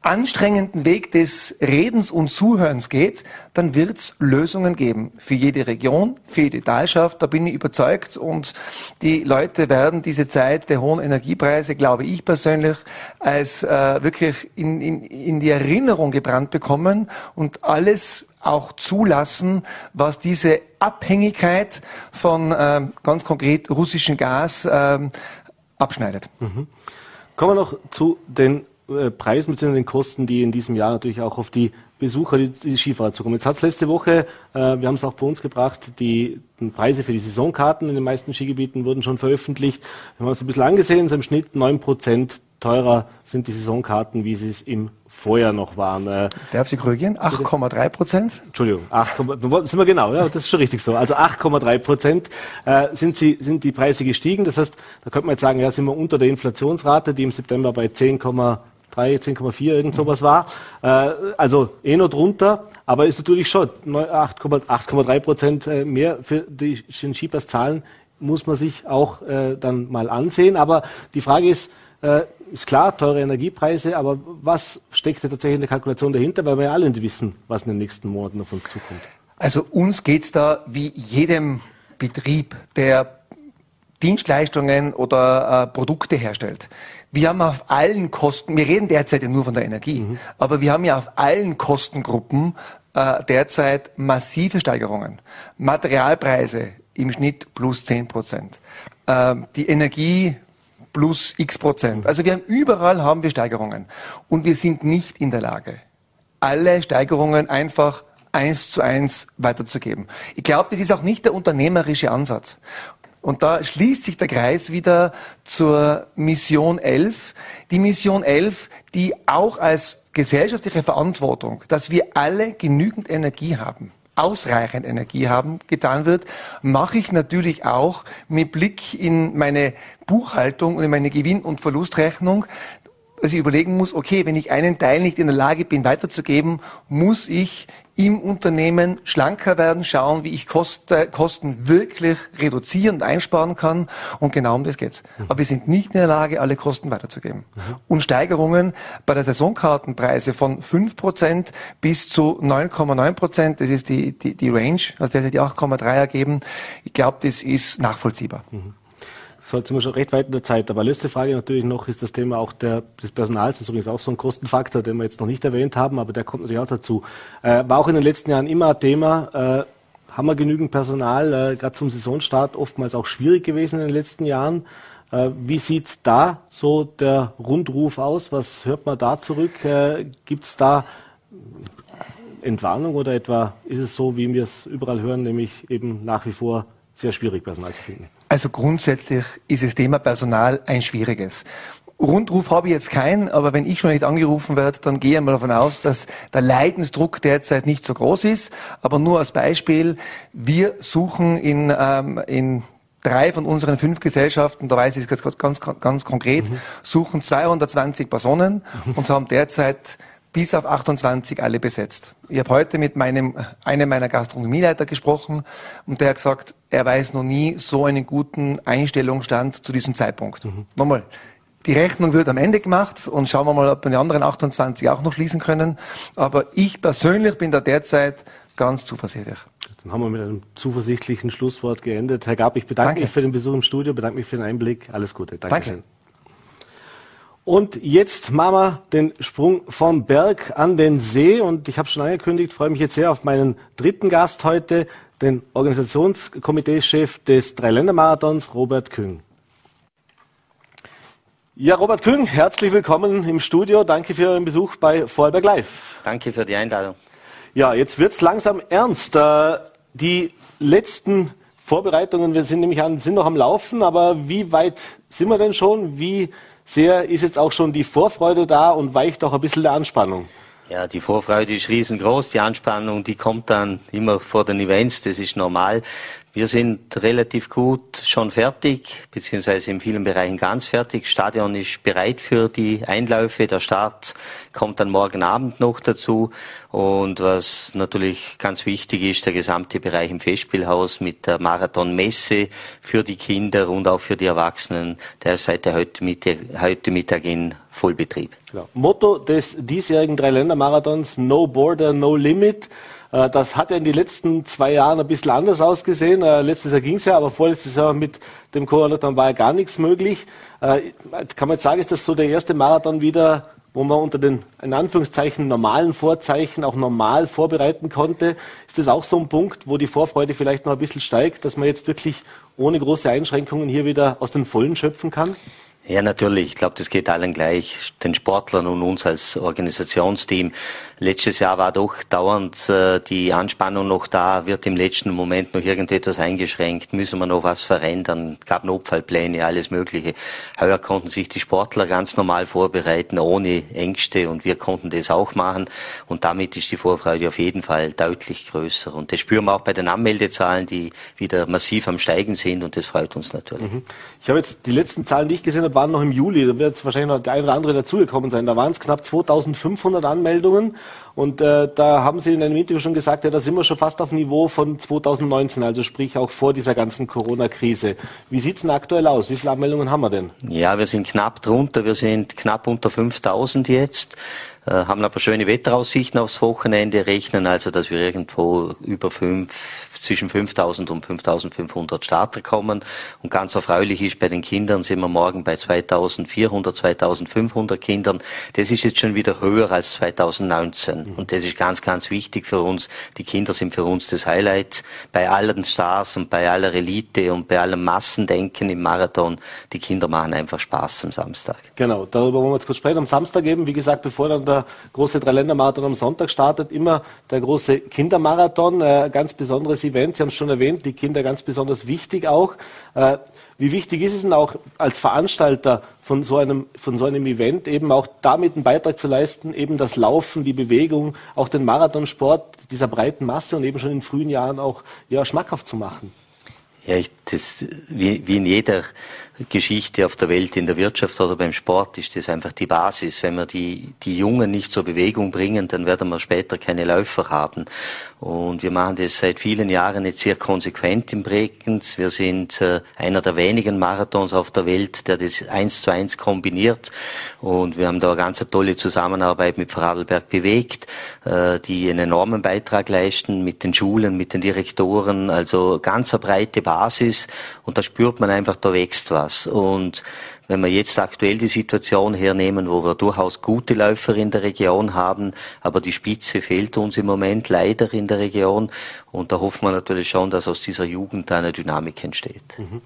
anstrengenden Weg des Redens und Zuhörens geht, dann wird es Lösungen geben. Für jede Region, für jede Teilschaft, da bin ich überzeugt. Und die Leute werden diese Zeit der hohen Energiepreise, glaube ich persönlich, als äh, wirklich in, in, in die Erinnerung gebrannt bekommen und alles auch zulassen, was diese Abhängigkeit von äh, ganz konkret russischem Gas äh, abschneidet. Mhm. Kommen wir noch zu den äh, Preisen bzw. den Kosten, die in diesem Jahr natürlich auch auf die Besucher, die, die Skifahrer zukommen. Jetzt hat es letzte Woche, äh, wir haben es auch bei uns gebracht, die, die, Preise für die Saisonkarten in den meisten Skigebieten wurden schon veröffentlicht. Wir haben uns ein bisschen angesehen, so im Schnitt neun Prozent teurer sind die Saisonkarten, wie sie es im Vorjahr noch waren. Äh, Darf Sie korrigieren? 8,3 Prozent? Entschuldigung, 8, sind wir genau, ja, das ist schon richtig so. Also 8,3 Prozent äh, sind, sie, sind die Preise gestiegen. Das heißt, da könnte man jetzt sagen, ja, sind wir unter der Inflationsrate, die im September bei 10, 10,4, irgend sowas war. Äh, also eh noch drunter, aber ist natürlich schon 8,3 Prozent äh, mehr für die Skipass zahlen, muss man sich auch äh, dann mal ansehen. Aber die Frage ist, ist klar, teure Energiepreise, aber was steckt da tatsächlich in der Kalkulation dahinter, weil wir ja alle nicht wissen, was in den nächsten Monaten auf uns zukommt. Also uns geht's da wie jedem Betrieb, der Dienstleistungen oder äh, Produkte herstellt. Wir haben auf allen Kosten, wir reden derzeit ja nur von der Energie, mhm. aber wir haben ja auf allen Kostengruppen äh, derzeit massive Steigerungen. Materialpreise im Schnitt plus 10 Prozent. Äh, die Energie plus x Prozent. Also wir haben überall haben wir Steigerungen. Und wir sind nicht in der Lage, alle Steigerungen einfach eins zu eins weiterzugeben. Ich glaube, das ist auch nicht der unternehmerische Ansatz. Und da schließt sich der Kreis wieder zur Mission 11. Die Mission 11, die auch als gesellschaftliche Verantwortung, dass wir alle genügend Energie haben, ausreichend Energie haben, getan wird, mache ich natürlich auch mit Blick in meine Buchhaltung und in meine Gewinn- und Verlustrechnung, dass ich überlegen muss, okay, wenn ich einen Teil nicht in der Lage bin weiterzugeben, muss ich im Unternehmen schlanker werden, schauen, wie ich Kosten, Kosten wirklich reduzieren und einsparen kann. Und genau um das geht's. Mhm. Aber wir sind nicht in der Lage, alle Kosten weiterzugeben. Mhm. Und Steigerungen bei der Saisonkartenpreise von 5% bis zu 9,9%, das ist die, die, die Range, aus der sich die 8,3 ergeben. Ich glaube, das ist nachvollziehbar. Mhm sind wir schon recht weit in der Zeit. Aber letzte Frage natürlich noch ist das Thema auch der, des Personals. Das ist übrigens auch so ein Kostenfaktor, den wir jetzt noch nicht erwähnt haben, aber der kommt natürlich auch dazu. Äh, war auch in den letzten Jahren immer ein Thema. Äh, haben wir genügend Personal, äh, gerade zum Saisonstart, oftmals auch schwierig gewesen in den letzten Jahren. Äh, wie sieht da so der Rundruf aus? Was hört man da zurück? Äh, Gibt es da Entwarnung oder etwa ist es so, wie wir es überall hören, nämlich eben nach wie vor sehr schwierig, Personal zu finden? Also grundsätzlich ist das Thema Personal ein schwieriges. Rundruf habe ich jetzt keinen, aber wenn ich schon nicht angerufen werde, dann gehe ich mal davon aus, dass der Leidensdruck derzeit nicht so groß ist. Aber nur als Beispiel, wir suchen in, ähm, in drei von unseren fünf Gesellschaften, da weiß ich es ganz, ganz, ganz konkret, mhm. suchen 220 Personen mhm. und haben derzeit bis auf 28 alle besetzt. Ich habe heute mit meinem, einem meiner Gastronomieleiter gesprochen und der hat gesagt, er weiß noch nie so einen guten Einstellungsstand zu diesem Zeitpunkt. Mhm. Nochmal, die Rechnung wird am Ende gemacht und schauen wir mal, ob wir die anderen 28 auch noch schließen können. Aber ich persönlich bin da derzeit ganz zuversichtlich. Dann haben wir mit einem zuversichtlichen Schlusswort geendet. Herr Gab, ich bedanke Danke. mich für den Besuch im Studio, bedanke mich für den Einblick. Alles Gute. Dankeschön. Danke. Und jetzt machen wir den Sprung vom Berg an den See. Und ich habe schon angekündigt, freue mich jetzt sehr auf meinen dritten Gast heute, den Organisationskomiteechef des Dreiländermarathons, Robert Küng. Ja, Robert Küng, herzlich willkommen im Studio. Danke für Ihren Besuch bei Vorarlberg Live. Danke für die Einladung. Ja, jetzt wird's langsam ernst. Äh, die letzten Vorbereitungen, wir sind nämlich an, sind noch am Laufen, aber wie weit sind wir denn schon? Wie sehr ist jetzt auch schon die Vorfreude da und weicht auch ein bisschen der Anspannung? Ja, die Vorfreude ist riesengroß. Die Anspannung, die kommt dann immer vor den Events. Das ist normal. Wir sind relativ gut schon fertig, beziehungsweise in vielen Bereichen ganz fertig. Stadion ist bereit für die Einläufe. Der Start kommt dann morgen Abend noch dazu. Und was natürlich ganz wichtig ist, der gesamte Bereich im Festspielhaus mit der Marathonmesse für die Kinder und auch für die Erwachsenen, der ist seit heute Mittag, heute Mittag in Vollbetrieb. Genau. Motto des diesjährigen Dreiländermarathons No Border, No Limit. Äh, das hat ja in den letzten zwei Jahren ein bisschen anders ausgesehen. Äh, letztes Jahr ging es ja, aber vorletztes Jahr mit dem Corona-Lockdown war ja gar nichts möglich. Äh, kann man jetzt sagen, ist das so der erste Marathon wieder, wo man unter den, in Anführungszeichen, normalen Vorzeichen auch normal vorbereiten konnte? Ist das auch so ein Punkt, wo die Vorfreude vielleicht noch ein bisschen steigt, dass man jetzt wirklich ohne große Einschränkungen hier wieder aus den Vollen schöpfen kann? Ja, natürlich. Ich glaube, das geht allen gleich, den Sportlern und uns als Organisationsteam. Letztes Jahr war doch dauernd äh, die Anspannung noch da, wird im letzten Moment noch irgendetwas eingeschränkt, müssen wir noch was verändern, gab Notfallpläne, alles Mögliche. Heuer konnten sich die Sportler ganz normal vorbereiten, ohne Ängste und wir konnten das auch machen und damit ist die Vorfreude auf jeden Fall deutlich größer. Und das spüren wir auch bei den Anmeldezahlen, die wieder massiv am Steigen sind und das freut uns natürlich. Mhm. Ich habe jetzt die letzten Zahlen, ich gesehen waren noch im Juli. Da wird jetzt wahrscheinlich noch der eine oder andere dazugekommen sein. Da waren es knapp 2500 Anmeldungen. Und äh, da haben Sie in einem Interview schon gesagt, ja, da sind wir schon fast auf Niveau von 2019, also sprich auch vor dieser ganzen Corona-Krise. Wie sieht es denn aktuell aus? Wie viele Anmeldungen haben wir denn? Ja, wir sind knapp drunter. Wir sind knapp unter 5000 jetzt. Äh, haben aber schöne Wetteraussichten aufs Wochenende, rechnen also, dass wir irgendwo über fünf, zwischen 5000 und 5500 Starter kommen. Und ganz erfreulich ist, bei den Kindern sind wir morgen bei 2400, 2500 Kindern. Das ist jetzt schon wieder höher als 2019. Und das ist ganz, ganz wichtig für uns. Die Kinder sind für uns das Highlight. Bei allen Stars und bei aller Elite und bei allem Massendenken im Marathon. Die Kinder machen einfach Spaß am Samstag. Genau, darüber wollen wir jetzt kurz sprechen. Am Samstag eben, wie gesagt, bevor dann der der große Dreiländermarathon am Sonntag startet, immer der große Kindermarathon, äh, ganz besonderes Event. Sie haben es schon erwähnt, die Kinder ganz besonders wichtig auch. Äh, wie wichtig ist es denn auch als Veranstalter von so einem, von so einem Event eben auch damit einen Beitrag zu leisten, eben das Laufen, die Bewegung, auch den Marathonsport dieser breiten Masse und eben schon in frühen Jahren auch ja, schmackhaft zu machen? Ja, ich, das, wie, wie in jeder Geschichte auf der Welt, in der Wirtschaft oder beim Sport, ist das einfach die Basis. Wenn wir die, die Jungen nicht zur Bewegung bringen, dann werden wir später keine Läufer haben. Und wir machen das seit vielen Jahren jetzt sehr konsequent im Bregenz. Wir sind äh, einer der wenigen Marathons auf der Welt, der das eins zu eins kombiniert. Und wir haben da eine ganz tolle Zusammenarbeit mit Vorarlberg bewegt, äh, die einen enormen Beitrag leisten mit den Schulen, mit den Direktoren. Also ganz eine breite Basis. Und da spürt man einfach, da wächst was. Und wenn wir jetzt aktuell die Situation hernehmen, wo wir durchaus gute Läufer in der Region haben, aber die Spitze fehlt uns im Moment leider in der Region. Und da hoffen wir natürlich schon, dass aus dieser Jugend eine Dynamik entsteht. Mhm.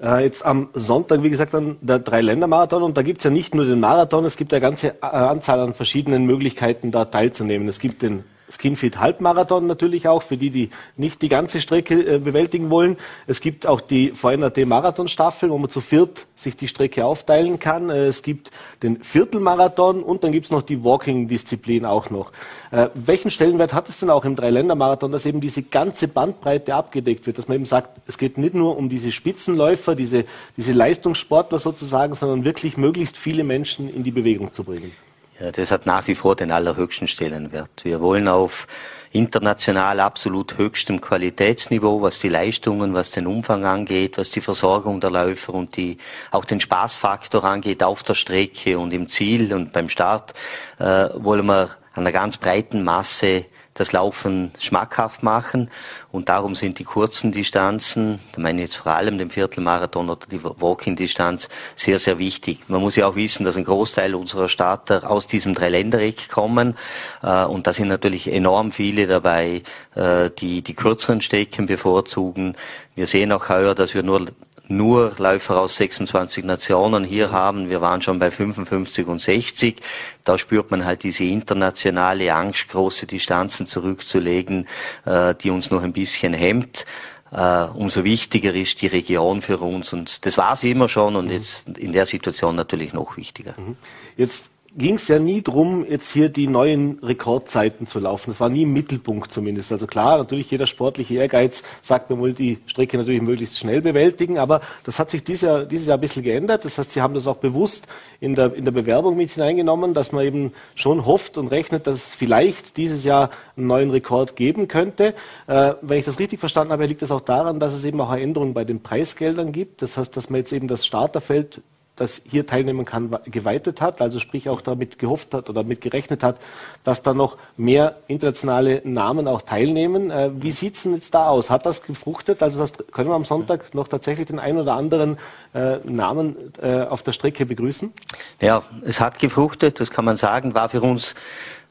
Äh, jetzt am Sonntag, wie gesagt, dann der Dreiländermarathon. Und da gibt es ja nicht nur den Marathon, es gibt eine ganze äh, Anzahl an verschiedenen Möglichkeiten, da teilzunehmen. Es gibt den Skinfit Halbmarathon natürlich auch, für die, die nicht die ganze Strecke äh, bewältigen wollen. Es gibt auch die VNRT Marathonstaffel, wo man zu viert sich die Strecke aufteilen kann. Äh, es gibt den Viertelmarathon und dann gibt es noch die Walking-Disziplin auch noch. Äh, welchen Stellenwert hat es denn auch im Dreiländermarathon, dass eben diese ganze Bandbreite abgedeckt wird, dass man eben sagt, es geht nicht nur um diese Spitzenläufer, diese, diese Leistungssportler sozusagen, sondern wirklich möglichst viele Menschen in die Bewegung zu bringen? Ja, das hat nach wie vor den allerhöchsten Stellenwert. Wir wollen auf international absolut höchstem Qualitätsniveau, was die Leistungen, was den Umfang angeht, was die Versorgung der Läufer und die, auch den Spaßfaktor angeht auf der Strecke und im Ziel und beim Start, äh, wollen wir einer ganz breiten Masse das Laufen schmackhaft machen. Und darum sind die kurzen Distanzen, da meine ich jetzt vor allem den Viertelmarathon oder die Walking-Distanz, sehr, sehr wichtig. Man muss ja auch wissen, dass ein Großteil unserer Starter aus diesem Dreiländereck kommen. Äh, und da sind natürlich enorm viele dabei, äh, die die kürzeren Strecken bevorzugen. Wir sehen auch heuer, dass wir nur nur Läufer aus 26 Nationen hier haben. Wir waren schon bei 55 und 60. Da spürt man halt diese internationale Angst, große Distanzen zurückzulegen, äh, die uns noch ein bisschen hemmt. Uh, umso wichtiger ist die Region für uns. Und das war sie immer schon und mhm. jetzt in der Situation natürlich noch wichtiger. Mhm. Jetzt ging es ja nie drum, jetzt hier die neuen Rekordzeiten zu laufen. Das war nie im Mittelpunkt zumindest. Also klar, natürlich jeder sportliche Ehrgeiz sagt, man will die Strecke natürlich möglichst schnell bewältigen, aber das hat sich dieses Jahr, dieses Jahr ein bisschen geändert. Das heißt, Sie haben das auch bewusst in der, in der Bewerbung mit hineingenommen, dass man eben schon hofft und rechnet, dass es vielleicht dieses Jahr einen neuen Rekord geben könnte. Äh, wenn ich das richtig verstanden habe, liegt das auch daran, dass es eben auch eine Änderung bei den Preisgeldern gibt. Das heißt, dass man jetzt eben das Starterfeld das hier teilnehmen kann, geweitet hat, also sprich auch damit gehofft hat oder damit gerechnet hat, dass da noch mehr internationale Namen auch teilnehmen. Äh, wie sieht es denn jetzt da aus? Hat das gefruchtet? Also das, können wir am Sonntag noch tatsächlich den einen oder anderen äh, Namen äh, auf der Strecke begrüßen? Ja, es hat gefruchtet, das kann man sagen, war für uns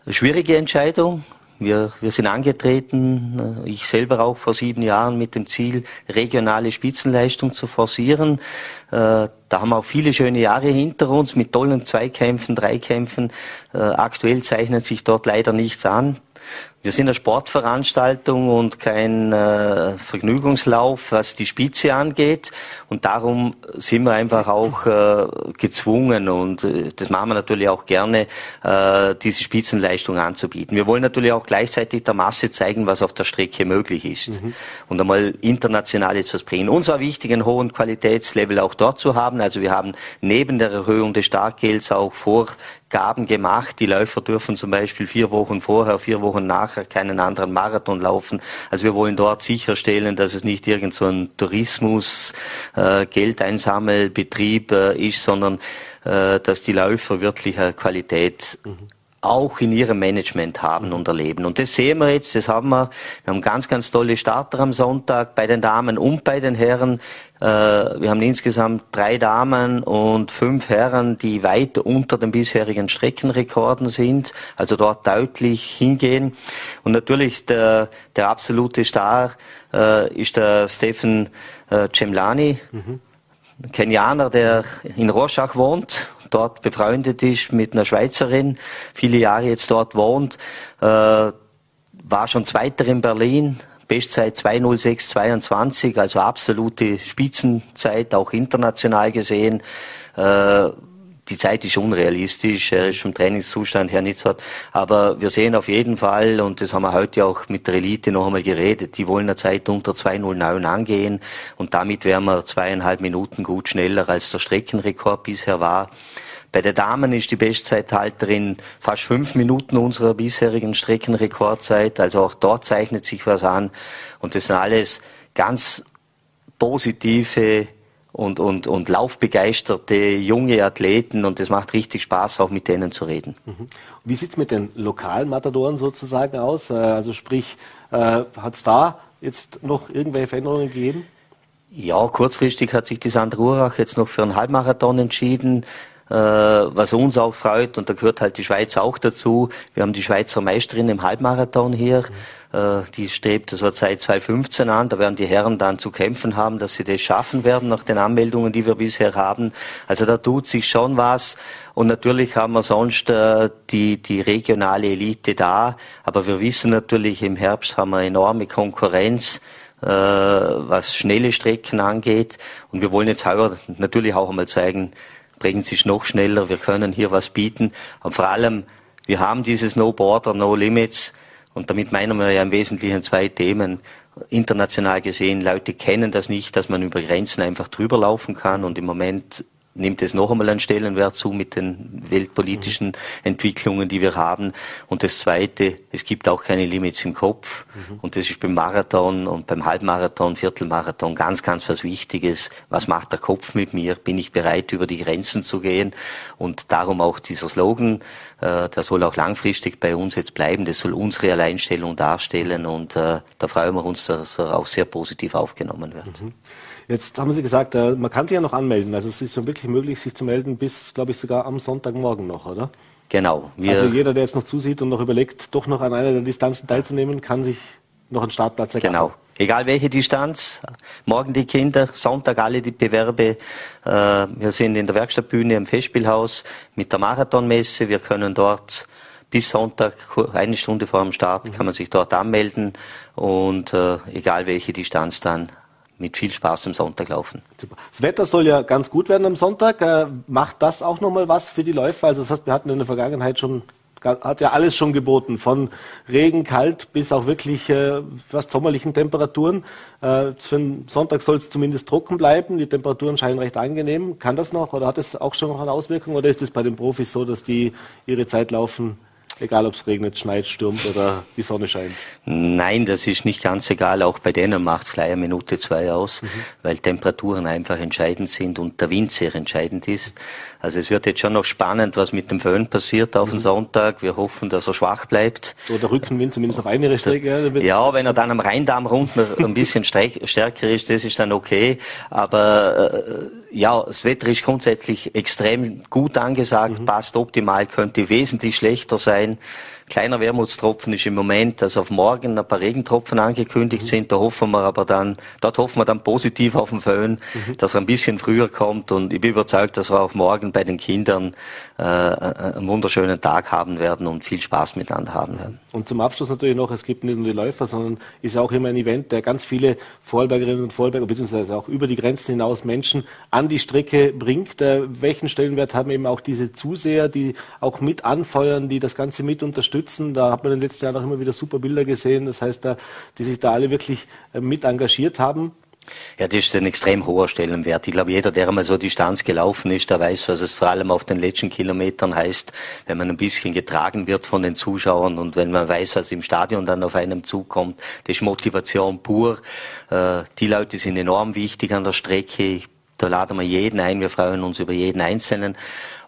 eine schwierige Entscheidung. Wir, wir sind angetreten, äh, ich selber auch vor sieben Jahren mit dem Ziel, regionale Spitzenleistung zu forcieren. Äh, da haben wir auch viele schöne Jahre hinter uns mit tollen Zweikämpfen, Dreikämpfen. Äh, aktuell zeichnet sich dort leider nichts an. Wir sind eine Sportveranstaltung und kein äh, Vergnügungslauf, was die Spitze angeht. Und darum sind wir einfach auch äh, gezwungen, und äh, das machen wir natürlich auch gerne, äh, diese Spitzenleistung anzubieten. Wir wollen natürlich auch gleichzeitig der Masse zeigen, was auf der Strecke möglich ist. Mhm. Und einmal international jetzt was bringen. Uns war wichtig, einen hohen Qualitätslevel auch dort zu haben. Also wir haben neben der Erhöhung des Startgelds auch Vorgaben gemacht. Die Läufer dürfen zum Beispiel vier Wochen vorher, vier Wochen nachher nachher keinen anderen Marathon laufen. Also wir wollen dort sicherstellen, dass es nicht irgend so ein Tourismus, äh, Geldeinsammelbetrieb äh, ist, sondern äh, dass die Läufer wirklich eine Qualität mhm auch in ihrem Management haben und erleben. Und das sehen wir jetzt, das haben wir. Wir haben ganz, ganz tolle Starter am Sonntag bei den Damen und bei den Herren. Äh, wir haben insgesamt drei Damen und fünf Herren, die weit unter den bisherigen Streckenrekorden sind, also dort deutlich hingehen. Und natürlich der, der absolute Star äh, ist der Stephen äh, Cemlani. Mhm. Kenianer, der in Rorschach wohnt, dort befreundet ist mit einer Schweizerin, viele Jahre jetzt dort wohnt, äh, war schon Zweiter in Berlin, Bestzeit 20622, also absolute Spitzenzeit, auch international gesehen. Äh, die Zeit ist unrealistisch, er ist vom Trainingszustand her nicht so. Aber wir sehen auf jeden Fall, und das haben wir heute auch mit der Elite noch einmal geredet, die wollen eine Zeit unter 2.09 angehen und damit wären wir zweieinhalb Minuten gut schneller, als der Streckenrekord bisher war. Bei der Damen ist die Bestzeithalterin fast fünf Minuten unserer bisherigen Streckenrekordzeit. Also auch dort zeichnet sich was an. Und das sind alles ganz positive und, und, und laufbegeisterte junge Athleten und es macht richtig Spaß, auch mit denen zu reden. Mhm. Wie sieht's mit den lokalen Matadoren sozusagen aus? Äh, also sprich, äh, hat es da jetzt noch irgendwelche Veränderungen gegeben? Ja, kurzfristig hat sich die Sandra Urach jetzt noch für einen Halbmarathon entschieden. Äh, was uns auch freut, und da gehört halt die Schweiz auch dazu. Wir haben die Schweizer Meisterin im Halbmarathon hier. Mhm. die strebt so seit 2015 an. Da werden die Herren dann zu kämpfen haben, dass sie das schaffen werden nach den Anmeldungen, die wir bisher haben. Also da tut sich schon was. Und natürlich haben wir sonst äh, die, die regionale Elite da. Aber wir wissen natürlich, im Herbst haben wir enorme Konkurrenz äh, was schnelle Strecken angeht. Und wir wollen jetzt heuer natürlich auch einmal zeigen, bringen sich noch schneller, wir können hier was bieten. Und vor allem, wir haben dieses No Border, No Limits. Und damit meinen wir ja im Wesentlichen zwei Themen. International gesehen, Leute kennen das nicht, dass man über Grenzen einfach drüber laufen kann. Und im Moment nimmt es noch einmal einen Stellenwert zu mit den weltpolitischen mhm. Entwicklungen, die wir haben. Und das Zweite, es gibt auch keine Limits im Kopf. Mhm. Und das ist beim Marathon und beim Halbmarathon, Viertelmarathon ganz, ganz was Wichtiges. Was macht der Kopf mit mir? Bin ich bereit, über die Grenzen zu gehen? Und darum auch dieser Slogan, äh, der soll auch langfristig bei uns jetzt bleiben. Das soll unsere Alleinstellung darstellen. Und äh, da freuen wir uns, dass er auch sehr positiv aufgenommen wird. Mhm. Jetzt haben Sie gesagt, äh, man kann sich ja noch anmelden. Also es ist ja wirklich möglich, sich zu melden bis, glaube ich, sogar am Sonntagmorgen noch, oder? Genau. also jeder, der jetzt noch zusieht und noch überlegt, doch noch an einer der Distanzen teilzunehmen, kann sich noch einen Startplatz ergattern. Genau. Egal welche Distanz, morgen die Kinder, Sonntag alle die Bewerbe. Äh, wir sind in der Werkstattbühne im Festspielhaus mit der Marathonmesse. Wir können dort bis Sonntag, eine Stunde vor dem Start, mhm. kann man sich dort anmelden und äh, egal welche Distanz dann mit viel Spaß am Sonntag laufen. Das Wetter soll ja ganz gut werden am Sonntag. Äh, macht das auch nochmal was für die Läufer? Also das heißt, wir hatten in der Vergangenheit schon, hat ja alles schon geboten, von Regen, kalt bis auch wirklich äh, fast sommerlichen Temperaturen. Äh, für den Sonntag soll es zumindest trocken bleiben. Die Temperaturen scheinen recht angenehm. Kann das noch oder hat es auch schon noch eine Auswirkung oder ist es bei den Profis so, dass die ihre Zeit laufen Egal, ob es regnet, schneit, stürmt oder die Sonne scheint. Nein, das ist nicht ganz egal. Auch bei denen macht es eine Minute, zwei aus, mhm. weil Temperaturen einfach entscheidend sind und der Wind sehr entscheidend ist. Also es wird jetzt schon noch spannend, was mit dem Föhn passiert auf mhm. den Sonntag. Wir hoffen, dass er schwach bleibt. Oder Rückenwind zumindest auf eine Strecke. Ja, wenn er dann am Rheindamm rund ein bisschen stärker ist, das ist dann okay. Aber äh, ja, das Wetter ist grundsätzlich extrem gut angesagt, mhm. passt optimal, könnte wesentlich schlechter sein. Kleiner Wermutstropfen ist im Moment, dass auf morgen ein paar Regentropfen angekündigt mhm. sind. Da hoffen wir aber dann, dort hoffen wir dann positiv auf den Föhn, mhm. dass er ein bisschen früher kommt. Und ich bin überzeugt, dass wir auch morgen bei den Kindern äh, einen wunderschönen Tag haben werden und viel Spaß miteinander haben werden. Und zum Abschluss natürlich noch, es gibt nicht nur die Läufer, sondern ist auch immer ein Event, der ganz viele Vorarlbergerinnen und Vorarlberger, beziehungsweise auch über die Grenzen hinaus Menschen an die Strecke bringt. Äh, welchen Stellenwert haben eben auch diese Zuseher, die auch mit anfeuern, die das Ganze mit unterstützen? Unterstützen. Da hat man in den letzten Jahren auch immer wieder super Bilder gesehen. Das heißt, da, die sich da alle wirklich äh, mit engagiert haben. Ja, das ist ein extrem hoher Stellenwert. Ich glaube, jeder, der einmal so Distanz gelaufen ist, der weiß, was es vor allem auf den letzten Kilometern heißt, wenn man ein bisschen getragen wird von den Zuschauern und wenn man weiß, was im Stadion dann auf einem zukommt. Das ist Motivation pur. Äh, die Leute sind enorm wichtig an der Strecke. Da laden wir jeden ein. Wir freuen uns über jeden Einzelnen.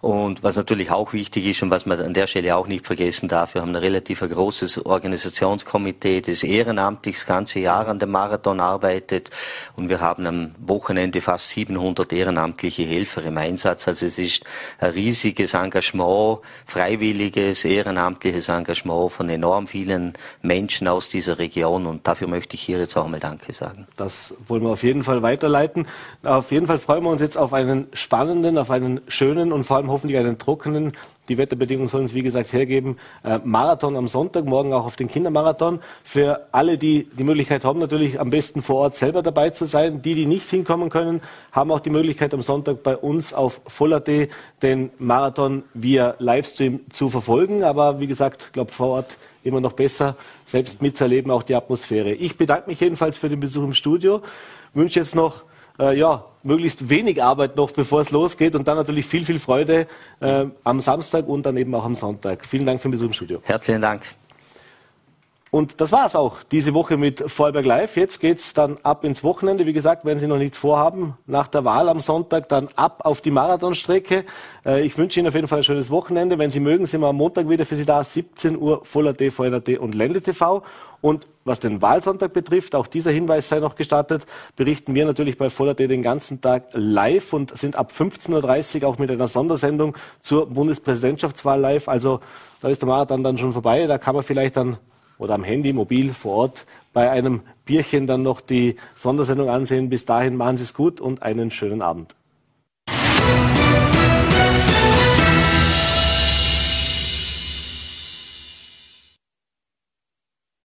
Und was natürlich auch wichtig ist und was man an der Stelle auch nicht vergessen darf, wir haben ein relativ großes Organisationskomitee, das ehrenamtlich das ganze Jahr an dem Marathon arbeitet und wir haben am Wochenende fast 700 ehrenamtliche Helfer im Einsatz. Also es ist ein riesiges Engagement, freiwilliges, ehrenamtliches Engagement von enorm vielen Menschen aus dieser Region und dafür möchte ich hier jetzt auch mal Danke sagen. Das wollen wir auf jeden Fall weiterleiten. Auf jeden Fall freuen wir uns jetzt auf einen spannenden, auf einen schönen und vor allem hoffentlich einen trockenen die Wetterbedingungen sollen es, wie gesagt, hergeben. Äh, Marathon am Sonntag, morgen auch auf den Kindermarathon. Für alle, die die Möglichkeit haben, natürlich am besten vor Ort selber dabei zu sein. Die, die nicht hinkommen können, haben auch die Möglichkeit, am Sonntag bei uns auf Voll.at den Marathon via Livestream zu verfolgen. Aber wie gesagt, ich glaube, vor Ort immer noch besser, selbst mitzuerleben, auch die Atmosphäre. Ich bedanke mich jedenfalls für den Besuch im Studio. Wünsche jetzt noch äh, ja, möglichst wenig Arbeit noch, bevor es losgeht und dann natürlich viel, viel Freude äh, am Samstag und dann eben auch am Sonntag. Vielen Dank für den Besuch im Studio. Herzlichen Dank. Und das war's auch diese Woche mit Vorarlberg Live. Jetzt geht's dann ab ins Wochenende. Wie gesagt, wenn Sie noch nichts vorhaben, nach der Wahl am Sonntag dann ab auf die Marathonstrecke. Äh, ich wünsche Ihnen auf jeden Fall ein schönes Wochenende. Wenn Sie mögen, sind wir am Montag wieder für Sie da, 17 Uhr, Voller T, VNRT und Lende TV. Und was den Wahlsonntag betrifft, auch dieser Hinweis sei noch gestattet, berichten wir natürlich bei Voller T den ganzen Tag live und sind ab 15.30 Uhr auch mit einer Sondersendung zur Bundespräsidentschaftswahl live. Also da ist der Marathon dann schon vorbei. Da kann man vielleicht dann oder am Handy, mobil vor Ort bei einem Bierchen dann noch die Sondersendung ansehen. Bis dahin machen Sie es gut und einen schönen Abend.